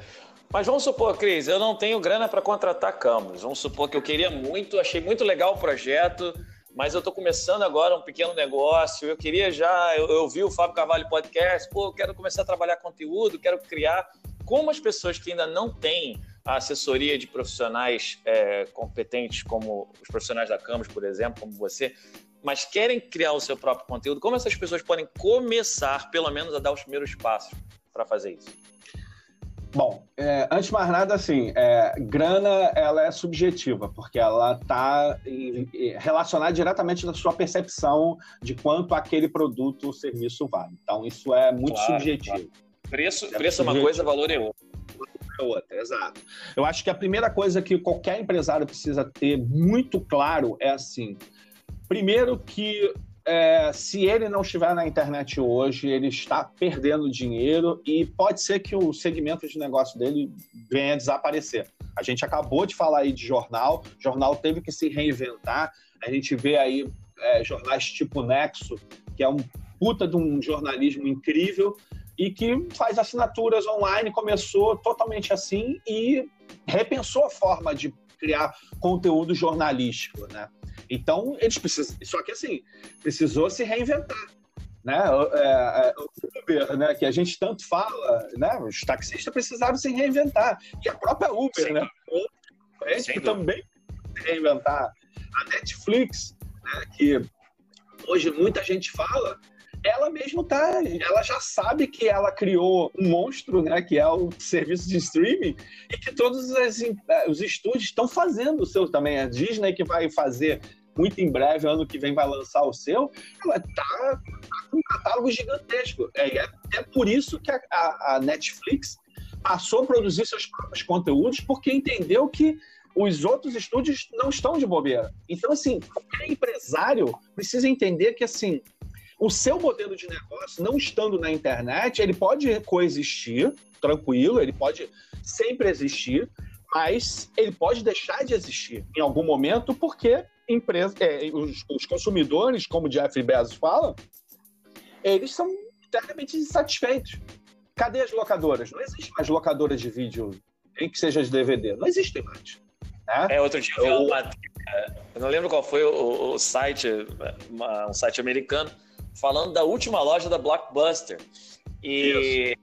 Mas vamos supor, Cris, eu não tenho grana para contratar Camus. Vamos supor que eu queria muito, achei muito legal o projeto, mas eu estou começando agora um pequeno negócio. Eu queria já, eu, eu vi o Fábio Carvalho podcast, pô, eu quero começar a trabalhar conteúdo, quero criar. Como as pessoas que ainda não têm a assessoria de profissionais é, competentes, como os profissionais da Camus, por exemplo, como você, mas querem criar o seu próprio conteúdo, como essas pessoas podem começar, pelo menos, a dar os primeiros passos para fazer isso?
Bom, é, antes de mais nada, assim, é, grana ela é subjetiva, porque ela está relacionada diretamente da sua percepção de quanto aquele produto ou serviço vale. Então, isso é muito claro, subjetivo. Claro.
Preço, é, preço é uma coisa, valor é outra
é outra, exato. Eu acho que a primeira coisa que qualquer empresário precisa ter muito claro é assim: primeiro que é, se ele não estiver na internet hoje, ele está perdendo dinheiro e pode ser que o segmento de negócio dele venha a desaparecer. A gente acabou de falar aí de jornal, jornal teve que se reinventar. A gente vê aí é, jornais tipo Nexo, que é um puta de um jornalismo incrível, e que faz assinaturas online, começou totalmente assim e repensou a forma de criar conteúdo jornalístico, né? Então, eles precisam... Só que, assim, precisou se reinventar, né? É, é, o Uber, né? Que a gente tanto fala, né? Os taxistas precisaram se reinventar. E a própria Uber, Sim. né? Também se reinventar. A Netflix, né? Que hoje muita gente fala, ela mesmo tá, ela já sabe que ela criou um monstro, né, que é o serviço de streaming, e que todos as, eh, os estúdios estão fazendo o seu também. A Disney que vai fazer muito em breve, ano que vem vai lançar o seu, ela tá, tá com um catálogo gigantesco. É, é, é por isso que a, a, a Netflix passou a produzir seus próprios conteúdos, porque entendeu que os outros estúdios não estão de bobeira. Então, assim, qualquer empresário precisa entender que, assim, o seu modelo de negócio, não estando na internet, ele pode coexistir, tranquilo, ele pode sempre existir, mas ele pode deixar de existir em algum momento porque empresa, é, os, os, consumidores, como Jeff Bezos fala, eles são internamente insatisfeitos. Cadê as locadoras? Não existe mais locadoras de vídeo, nem que seja de DVD. Não existem mais.
Né? É, outro dia eu vi uma eu não lembro qual foi o, o site, uma, um site americano, falando da última loja da Blockbuster. E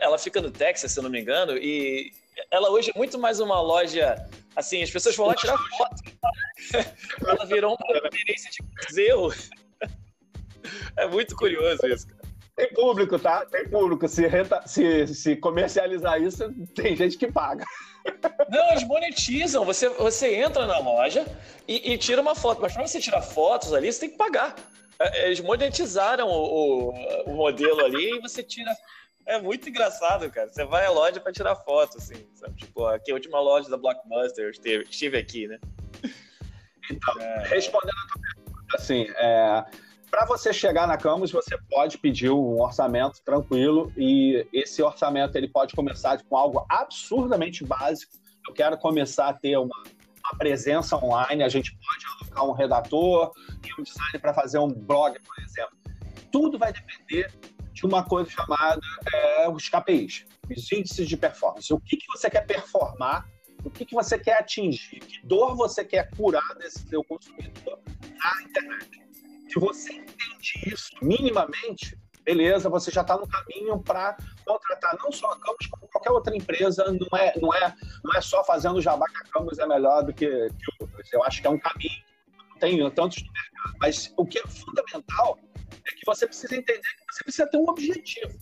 ela fica no Texas, se eu não me engano, e ela hoje é muito mais uma loja. Assim, as pessoas vão lá tirar foto. ela virou uma referência de museu. É muito curioso isso, cara.
Tem público, tá? Tem público. Se, renta, se, se comercializar isso, tem gente que paga.
Não, eles monetizam. Você, você entra na loja e, e tira uma foto. Mas para você tirar fotos ali, você tem que pagar. Eles monetizaram o, o, o modelo ali e você tira. É muito engraçado, cara. Você vai à loja para tirar foto, assim, sabe? Tipo, aqui a última loja da Blockbuster, eu estive, estive aqui, né?
Então, é... respondendo a tua pergunta, assim, é, para você chegar na Camus, você pode pedir um orçamento tranquilo e esse orçamento ele pode começar com algo absurdamente básico. Eu quero começar a ter uma, uma presença online, a gente pode alocar um redator e um designer para fazer um blog, por exemplo. Tudo vai depender de uma coisa chamada é, os KPIs, os índices de performance. O que, que você quer performar, o que, que você quer atingir, que dor você quer curar desse seu consumidor na internet. Se você entende isso minimamente, beleza, você já está no caminho para contratar não só a Campos, como qualquer outra empresa. Não é, não é, não é só fazendo jabá que a Campos é melhor do que, que outras. Eu acho que é um caminho, não tem tantos no mercado. Mas o que é fundamental é que você precisa entender que você precisa ter um objetivo.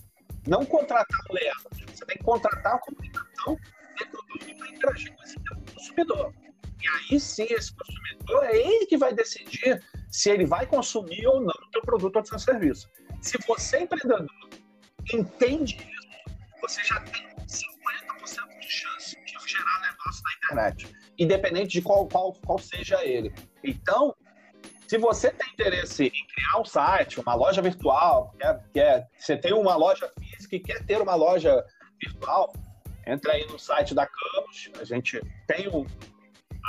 Não contratar um layout. Você tem que contratar a comunicação dentro para interagir com esse consumidor. E aí sim, esse consumidor é ele que vai decidir se ele vai consumir ou não o teu produto ou seu serviço. Se você, empreendedor, entende isso, você já tem 50% de chance de gerar negócio na internet, independente de qual, qual, qual seja ele. Então, se você tem interesse em criar um site, uma loja virtual, quer, quer, você tem uma loja física e quer ter uma loja virtual, entra aí no site da Campos, a gente tem um,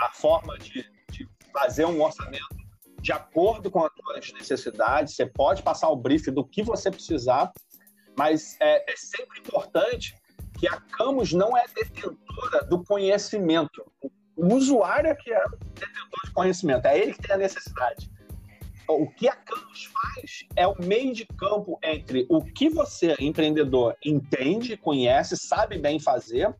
a forma de, de fazer um orçamento de acordo com as suas necessidades, você pode passar o brief do que você precisar, mas é, é sempre importante que a Camus não é detentora do conhecimento. O usuário é que é detentor de conhecimento, é ele que tem a necessidade. O que a Camus faz é o meio de campo entre o que você, empreendedor, entende, conhece, sabe bem fazer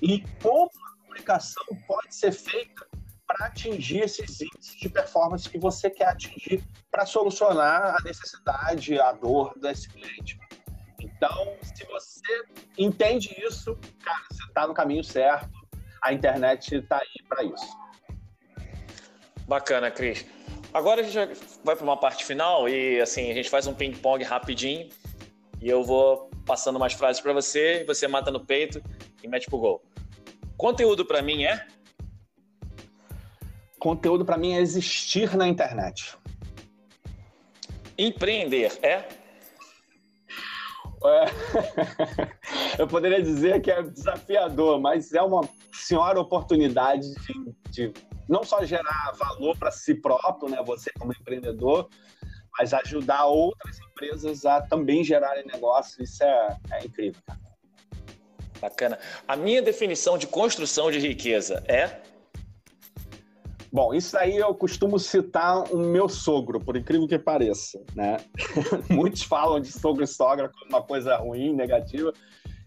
e como comunicação pode ser feita para atingir esses índices de performance que você quer atingir para solucionar a necessidade, a dor desse cliente. Então, se você entende isso, cara, você está no caminho certo. A internet está aí para isso.
Bacana, Cris. Agora a gente vai para uma parte final e assim a gente faz um ping-pong rapidinho e eu vou passando umas frases para você, você mata no peito e mete pro gol. Conteúdo para mim é?
Conteúdo para mim é existir na internet.
Empreender é?
é... Eu poderia dizer que é desafiador, mas é uma senhora oportunidade de, de não só gerar valor para si próprio, né, você como empreendedor, mas ajudar outras empresas a também gerarem negócios. Isso é, é incrível, cara.
Bacana. A minha definição de construção de riqueza é?
Bom, isso aí eu costumo citar o meu sogro, por incrível que pareça, né? Muitos falam de sogro e sogra como uma coisa ruim, negativa.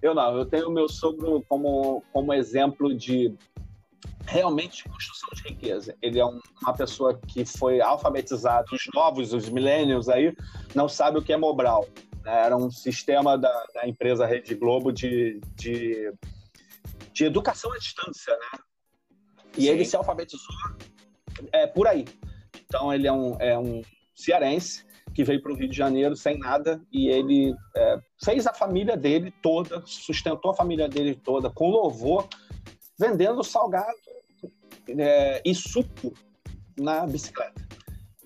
Eu não, eu tenho o meu sogro como, como exemplo de realmente construção de riqueza. Ele é um, uma pessoa que foi alfabetizado, os novos, os millennials aí, não sabe o que é Mobral. Era um sistema da, da empresa Rede Globo de, de, de, educação à distância, né? E Sim. ele se alfabetizou é, por aí. Então ele é um, é um cearense que veio para o Rio de Janeiro sem nada e ele é, fez a família dele toda, sustentou a família dele toda com louvor, vendendo salgado é, e suco na bicicleta.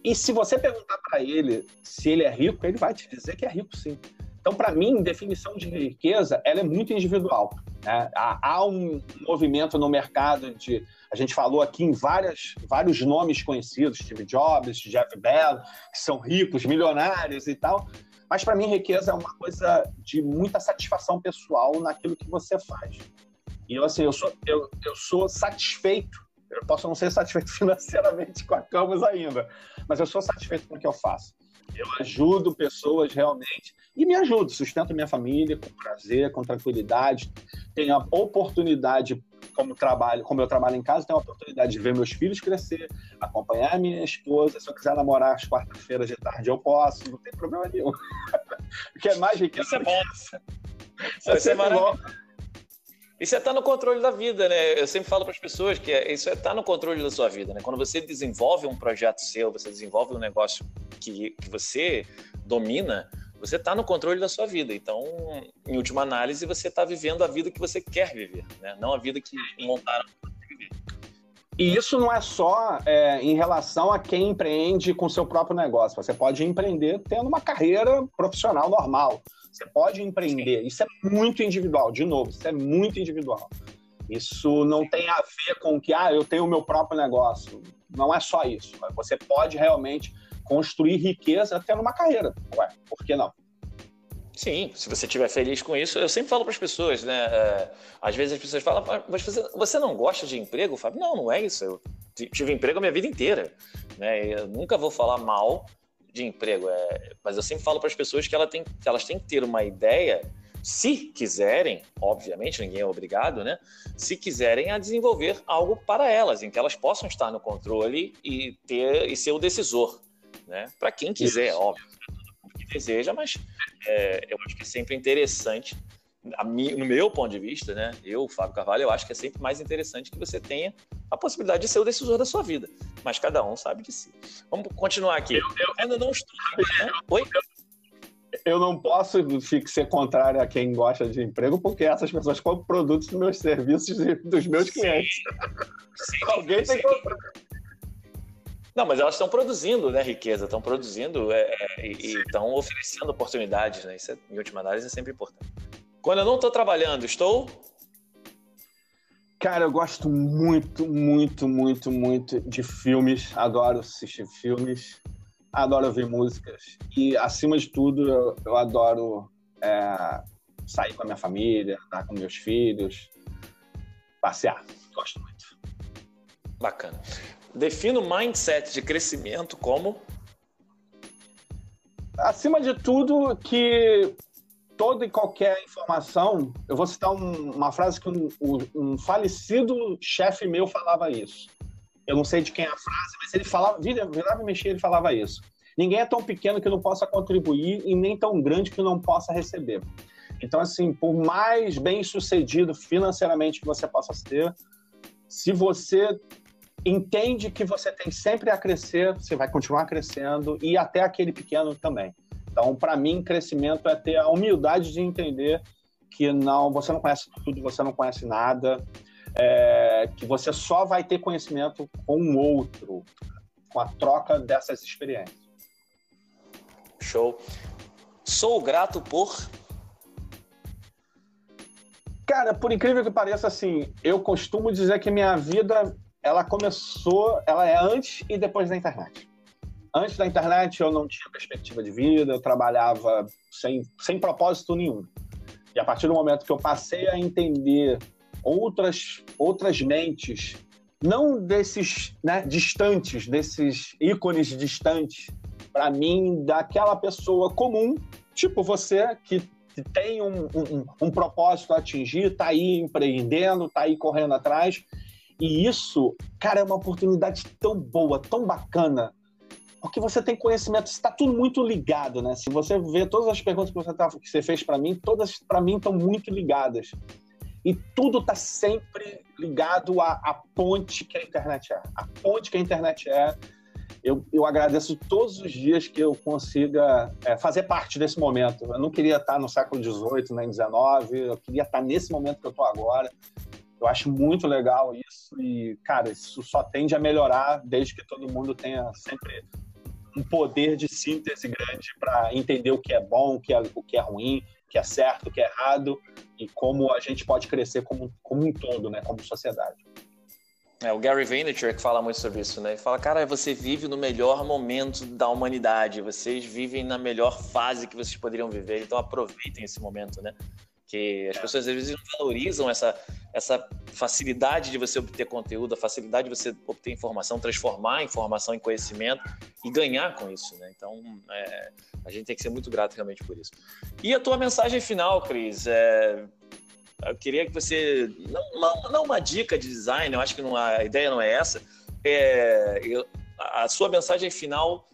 E se você perguntar para ele se ele é rico, ele vai te dizer que é rico sim. Então, para mim, definição de riqueza, ela é muito individual. Né? Há, um movimento no mercado de... A gente falou aqui em várias, vários nomes conhecidos, Steve Jobs, Jeff Bezos, que são ricos, milionários e tal. Mas, para mim, riqueza é uma coisa de muita satisfação pessoal naquilo que você faz. E eu, assim, eu sou, eu, eu sou satisfeito eu posso não ser satisfeito financeiramente com a Camus ainda, mas eu sou satisfeito com o que eu faço. Eu ajudo pessoas realmente e me ajudo, sustento minha família com prazer, com tranquilidade. Tenho a oportunidade, como trabalho, como eu trabalho em casa, tenho a oportunidade de ver meus filhos crescer, acompanhar minha esposa. Se eu quiser namorar às quartas-feiras de tarde, eu posso, não tem problema nenhum. o que é mais riqueza.
Isso é bom. Isso, isso é maravilhoso. Isso é estar no controle da vida, né? Eu sempre falo para as pessoas que é, isso é estar no controle da sua vida, né? Quando você desenvolve um projeto seu, você desenvolve um negócio que, que você domina, você está no controle da sua vida. Então, em última análise, você está vivendo a vida que você quer viver, né? Não a vida que montaram para você viver.
E isso não é só é, em relação a quem empreende com seu próprio negócio. Você pode empreender tendo uma carreira profissional normal. Você pode empreender. Isso é muito individual. De novo, isso é muito individual. Isso não tem a ver com que, ah, eu tenho o meu próprio negócio. Não é só isso. Você pode realmente construir riqueza até numa carreira. Ué, por que não?
Sim, se você estiver feliz com isso, eu sempre falo para as pessoas, né? É, às vezes as pessoas falam, mas você, você não gosta de emprego, Fábio? Não, não é isso. Eu tive emprego a minha vida inteira. Né? Eu nunca vou falar mal de emprego. É, mas eu sempre falo para as pessoas que, ela tem, que elas têm que ter uma ideia, se quiserem, obviamente, ninguém é obrigado, né? Se quiserem a desenvolver algo para elas, em que elas possam estar no controle e ter e ser o decisor, né? Para quem quiser, Isso. óbvio, que deseja, mas é, eu acho que é sempre interessante no meu ponto de vista, né, eu, Fábio Carvalho, eu acho que é sempre mais interessante que você tenha a possibilidade de ser o decisor da sua vida. Mas cada um sabe de si. Vamos continuar aqui. Eu, eu ainda não estou. Né?
Oi? Eu não posso ser contrário a quem gosta de emprego, porque essas pessoas compram produtos dos meus serviços e dos meus sim, clientes. Sim, Alguém sim. tem que.
Não, mas elas estão produzindo, né, riqueza, estão produzindo é, é e estão oferecendo oportunidades, né? Isso, é, em última análise, é sempre importante. Quando eu não estou trabalhando, estou?
Cara, eu gosto muito, muito, muito, muito de filmes. Adoro assistir filmes. Adoro ouvir músicas. E, acima de tudo, eu, eu adoro é, sair com a minha família, estar com meus filhos, passear. Gosto muito.
Bacana. Defino mindset de crescimento como?
Acima de tudo, que toda e qualquer informação, eu vou citar um, uma frase que um, um falecido chefe meu falava isso. Eu não sei de quem é a frase, mas ele falava, virava e mexia, ele falava isso. Ninguém é tão pequeno que não possa contribuir e nem tão grande que não possa receber. Então, assim, por mais bem sucedido financeiramente que você possa ter, se você entende que você tem sempre a crescer, você vai continuar crescendo e até aquele pequeno também. Então, para mim, crescimento é ter a humildade de entender que não, você não conhece tudo, você não conhece nada, é, que você só vai ter conhecimento com o outro, com a troca dessas experiências.
Show. Sou grato por.
Cara, por incrível que pareça, assim, eu costumo dizer que minha vida ela começou, ela é antes e depois da internet. Antes da internet eu não tinha perspectiva de vida, eu trabalhava sem, sem propósito nenhum. E a partir do momento que eu passei a entender outras, outras mentes, não desses né, distantes, desses ícones distantes, para mim, daquela pessoa comum, tipo você, que, tem um, um, um propósito a atingir, está aí empreendendo, está aí correndo atrás. E isso, cara, é uma oportunidade tão boa, tão bacana porque você tem conhecimento, está tudo muito ligado, né? Se você vê todas as perguntas que você, tá, que você fez para mim, todas para mim estão muito ligadas. E tudo está sempre ligado à, à, ponte que a internet é. A ponte que a internet é. Eu, eu agradeço todos os dias que eu consiga é, fazer parte desse momento. Eu não queria estar no século XVIII nem XIX, eu queria estar nesse momento que eu estou agora. Eu acho muito legal isso e, cara, isso só tende a melhorar desde que todo mundo tenha sempre um poder de síntese grande para entender o que é bom, o que é, o que é ruim, o que é certo, o que é errado e como a gente pode crescer como, como um todo, né, como sociedade.
É, o Gary Vaynerchuk que fala muito sobre isso, né? Ele fala, cara, você vive no melhor momento da humanidade, vocês vivem na melhor fase que vocês poderiam viver, então aproveitem esse momento, né? Que as pessoas às vezes não valorizam essa, essa facilidade de você obter conteúdo, a facilidade de você obter informação, transformar a informação em conhecimento e ganhar com isso, né? Então, é, a gente tem que ser muito grato realmente por isso. E a tua mensagem final, Cris, é, eu queria que você. Não, não uma dica de design, eu acho que não, a ideia não é essa. É, eu, a sua mensagem final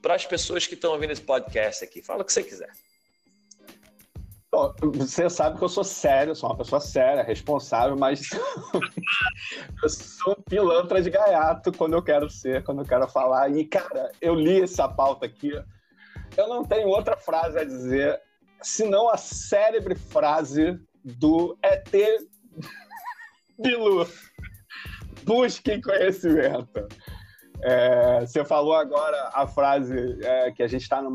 para as pessoas que estão ouvindo esse podcast aqui. Fala o que você quiser.
Você sabe que eu sou sério, sou uma pessoa séria, responsável, mas eu sou um pilantra de gaiato quando eu quero ser, quando eu quero falar. E, cara, eu li essa pauta aqui, eu não tenho outra frase a dizer senão a célebre frase do ET Bilu. Busquem conhecimento. É, você falou agora a frase é, que a gente está no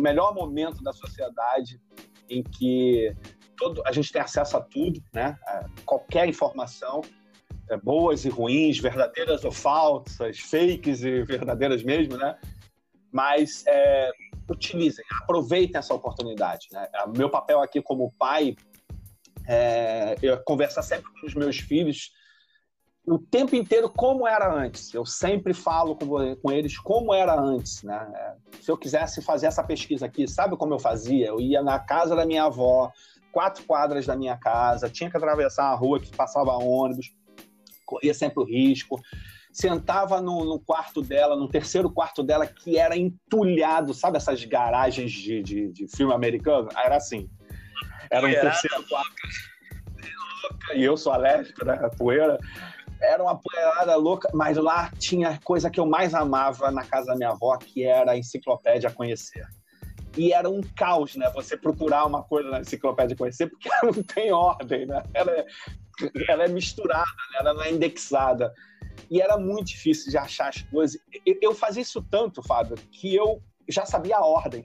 melhor momento da sociedade em que todo, a gente tem acesso a tudo, né? A qualquer informação, é, boas e ruins, verdadeiras ou falsas, fakes e verdadeiras mesmo, né? Mas é, utilizem, aproveitem essa oportunidade. Né? Meu papel aqui como pai é, eu conversar sempre com os meus filhos o tempo inteiro como era antes. Eu sempre falo com, com eles como era antes, né? É, se eu quisesse fazer essa pesquisa aqui, sabe como eu fazia? Eu ia na casa da minha avó, quatro quadras da minha casa, tinha que atravessar a rua que passava ônibus, corria sempre o risco. Sentava no, no quarto dela, no terceiro quarto dela, que era entulhado, sabe essas garagens de, de, de filme americano? Era assim. Era um terceiro quarto. E eu sou alérgico, né? A poeira. Era uma poeirada louca, mas lá tinha coisa que eu mais amava na casa da minha avó, que era a enciclopédia a conhecer. E era um caos, né? Você procurar uma coisa na enciclopédia a conhecer, porque ela não tem ordem, né? Ela é, ela é misturada, né? ela não é indexada. E era muito difícil de achar as coisas. Eu fazia isso tanto, Fábio, que eu já sabia a ordem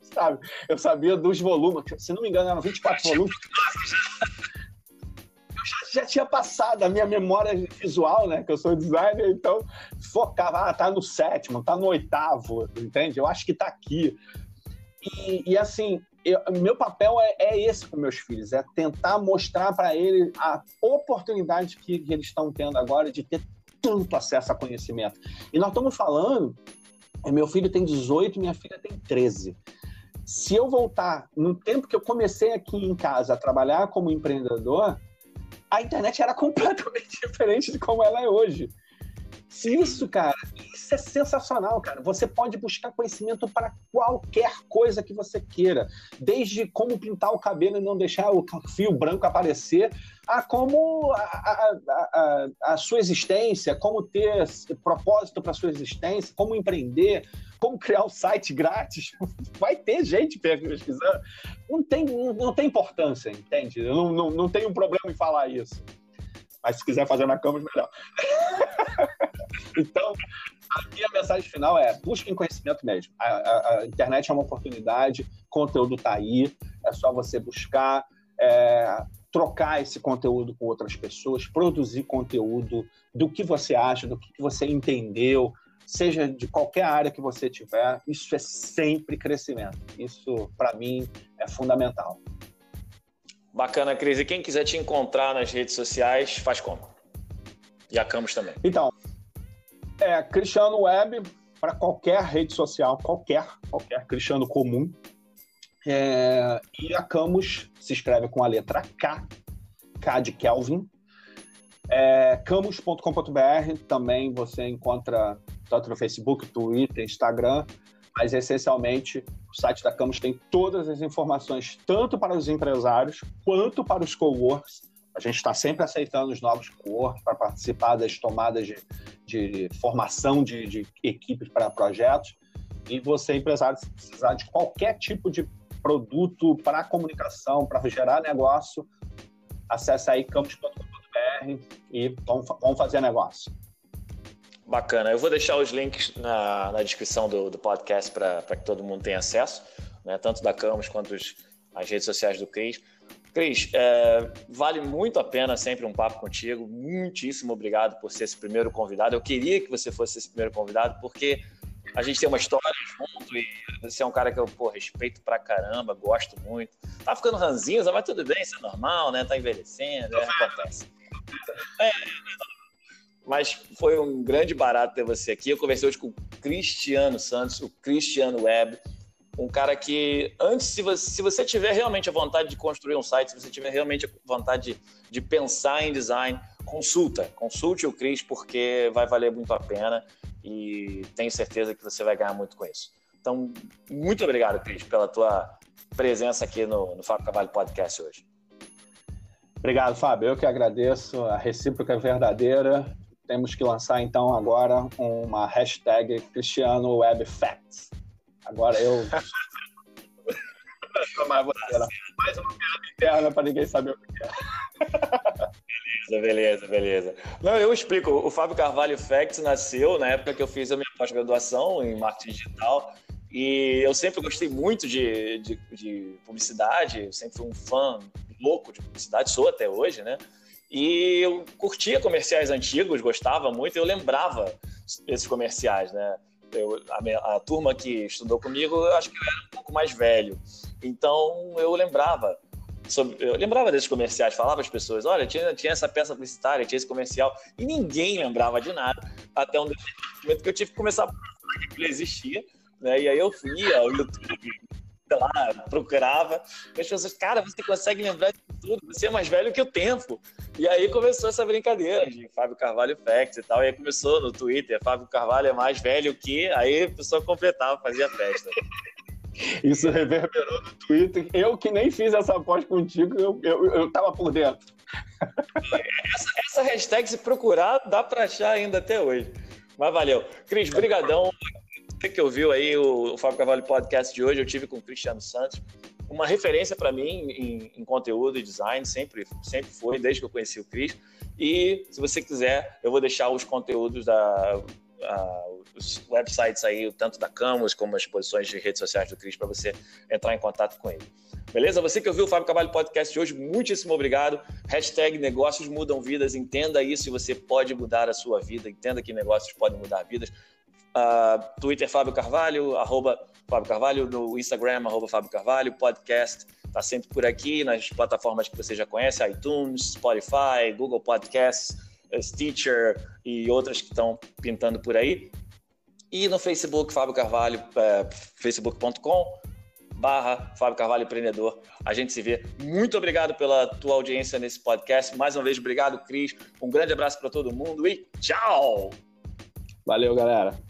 sabe? Eu sabia dos volumes, se não me engano, eram 24 volumes. Já, já, tinha passado a minha memória visual, né? Que eu sou designer, então focava, ah, tá no sétimo, tá no oitavo, entende? Eu acho que tá aqui. E, e assim, eu, meu papel é, é, esse com meus filhos, é tentar mostrar para eles a oportunidade que, que eles estão tendo agora de ter tanto acesso a conhecimento. E nós estamos falando, meu filho tem 18, minha filha tem 13 se eu voltar no tempo que eu comecei aqui em casa a trabalhar como empreendedor, a internet era completamente diferente de como ela é hoje. Isso, cara, isso é sensacional, cara. Você pode buscar conhecimento para qualquer coisa que você queira, desde como pintar o cabelo e não deixar o fio branco aparecer, a como a, a, a, a sua existência, como ter propósito para sua existência, como empreender, como criar um site grátis. Vai ter gente pesquisando. Não tem, não, tem importância, entende? Eu não, não, não tenho um problema em falar isso. Mas se quiser fazer na câmera, melhor. então, a minha mensagem final é: busquem conhecimento mesmo. A, a, a internet é uma oportunidade, conteúdo está aí, é só você buscar. É, trocar esse conteúdo com outras pessoas, produzir conteúdo do que você acha, do que você entendeu, seja de qualquer área que você tiver, isso é sempre crescimento. Isso, para mim, é fundamental.
Bacana, Cris. E quem quiser te encontrar nas redes sociais, faz como? E a Camus também.
Então, é Cristiano Web para qualquer rede social, qualquer, qualquer Cristiano comum. É, e a Camus se escreve com a letra K, K de Kelvin. É, camus.com.br também você encontra tanto no Facebook, Twitter, Instagram, mas essencialmente o site da Camus tem todas as informações, tanto para os empresários quanto para os coworks. A gente está sempre aceitando os novos coworks para participar das tomadas de, de formação de, de equipes para projetos. E você, empresário, se precisar de qualquer tipo de produto para comunicação, para gerar negócio, acesse aí campus.com.br e vamos, vamos fazer negócio.
Bacana. Eu vou deixar os links na, na descrição do, do podcast para que todo mundo tenha acesso, né? tanto da Camus quanto os, as redes sociais do Cris. Cris, é, vale muito a pena sempre um papo contigo. Muitíssimo obrigado por ser esse primeiro convidado. Eu queria que você fosse esse primeiro convidado, porque a gente tem uma história junto e você é um cara que eu pô, respeito pra caramba, gosto muito. Tá ficando ranzinza, mas tudo bem, isso é normal, né? Tá envelhecendo, é, acontece. É, mas foi um grande barato ter você aqui. Eu conversei hoje com o Cristiano Santos, o Cristiano Web, um cara que, antes, se você, se você tiver realmente a vontade de construir um site, se você tiver realmente a vontade de, de pensar em design, consulta, consulte o Cris, porque vai valer muito a pena e tenho certeza que você vai ganhar muito com isso. Então, muito obrigado, Cris, pela tua presença aqui no, no Fábio Cavalho Podcast hoje.
Obrigado, Fábio. Eu que agradeço. A recíproca é verdadeira temos que lançar então agora uma hashtag Cristiano Web Facts. Agora eu. mais uma piada interna para ninguém saber o que é.
Beleza, beleza, beleza. Não, eu explico. O Fábio Carvalho Facts nasceu na época que eu fiz a minha pós-graduação em marketing digital. E eu sempre gostei muito de, de, de publicidade, eu sempre fui um fã louco de publicidade, sou até hoje, né? E eu curtia comerciais antigos, gostava muito, eu lembrava esses comerciais, né? Eu, a, a, turma que estudou comigo, eu acho que eu era um pouco mais velho. Então eu lembrava. Sobre, eu lembrava desses comerciais, falava às pessoas: olha, tinha, tinha essa peça publicitária, tinha esse comercial, e ninguém lembrava de nada, até um momento que eu tive que começar a provar que ele existia. Né? E aí eu fui ao YouTube, sei lá, procurava. E as pessoas, cara, você consegue lembrar de tudo, você é mais velho que o tempo. E aí começou essa brincadeira de Fábio Carvalho Facts e tal. E aí começou no Twitter, Fábio Carvalho é mais velho que. Aí a pessoa completava, fazia festa.
Isso reverberou no Twitter. Eu que nem fiz essa aposta contigo, eu, eu, eu tava por dentro.
Essa, essa hashtag, se procurar, dá para achar ainda até hoje. Mas valeu. Cris, brigadão. Você que ouviu aí o, o Fábio Carvalho Podcast de hoje, eu tive com o Cristiano Santos. Uma referência para mim em, em, conteúdo e design, sempre, sempre foi, desde que eu conheci o Cris. E se você quiser, eu vou deixar os conteúdos da, os websites aí, tanto da Camus como as posições de redes sociais do Cris, para você entrar em contato com ele. Beleza? Você que ouviu o Fábio Cavalho Podcast de hoje, muitíssimo obrigado. Hashtag negócios mudam vidas. Entenda isso e você pode mudar a sua vida. Entenda que negócios podem mudar vidas. Uh, Twitter Fábio Carvalho, arroba Fábio Carvalho, no Instagram, arroba Fábio Carvalho, podcast está sempre por aqui, nas plataformas que você já conhece, iTunes, Spotify, Google Podcasts, Stitcher e outras que estão pintando por aí. E no Facebook, Fábio Carvalho, é, facebook.com barra Fábio Carvalho Empreendedor. A gente se vê. Muito obrigado pela tua audiência nesse podcast. Mais uma vez, obrigado, Cris. Um grande abraço para todo mundo e tchau!
Valeu, galera.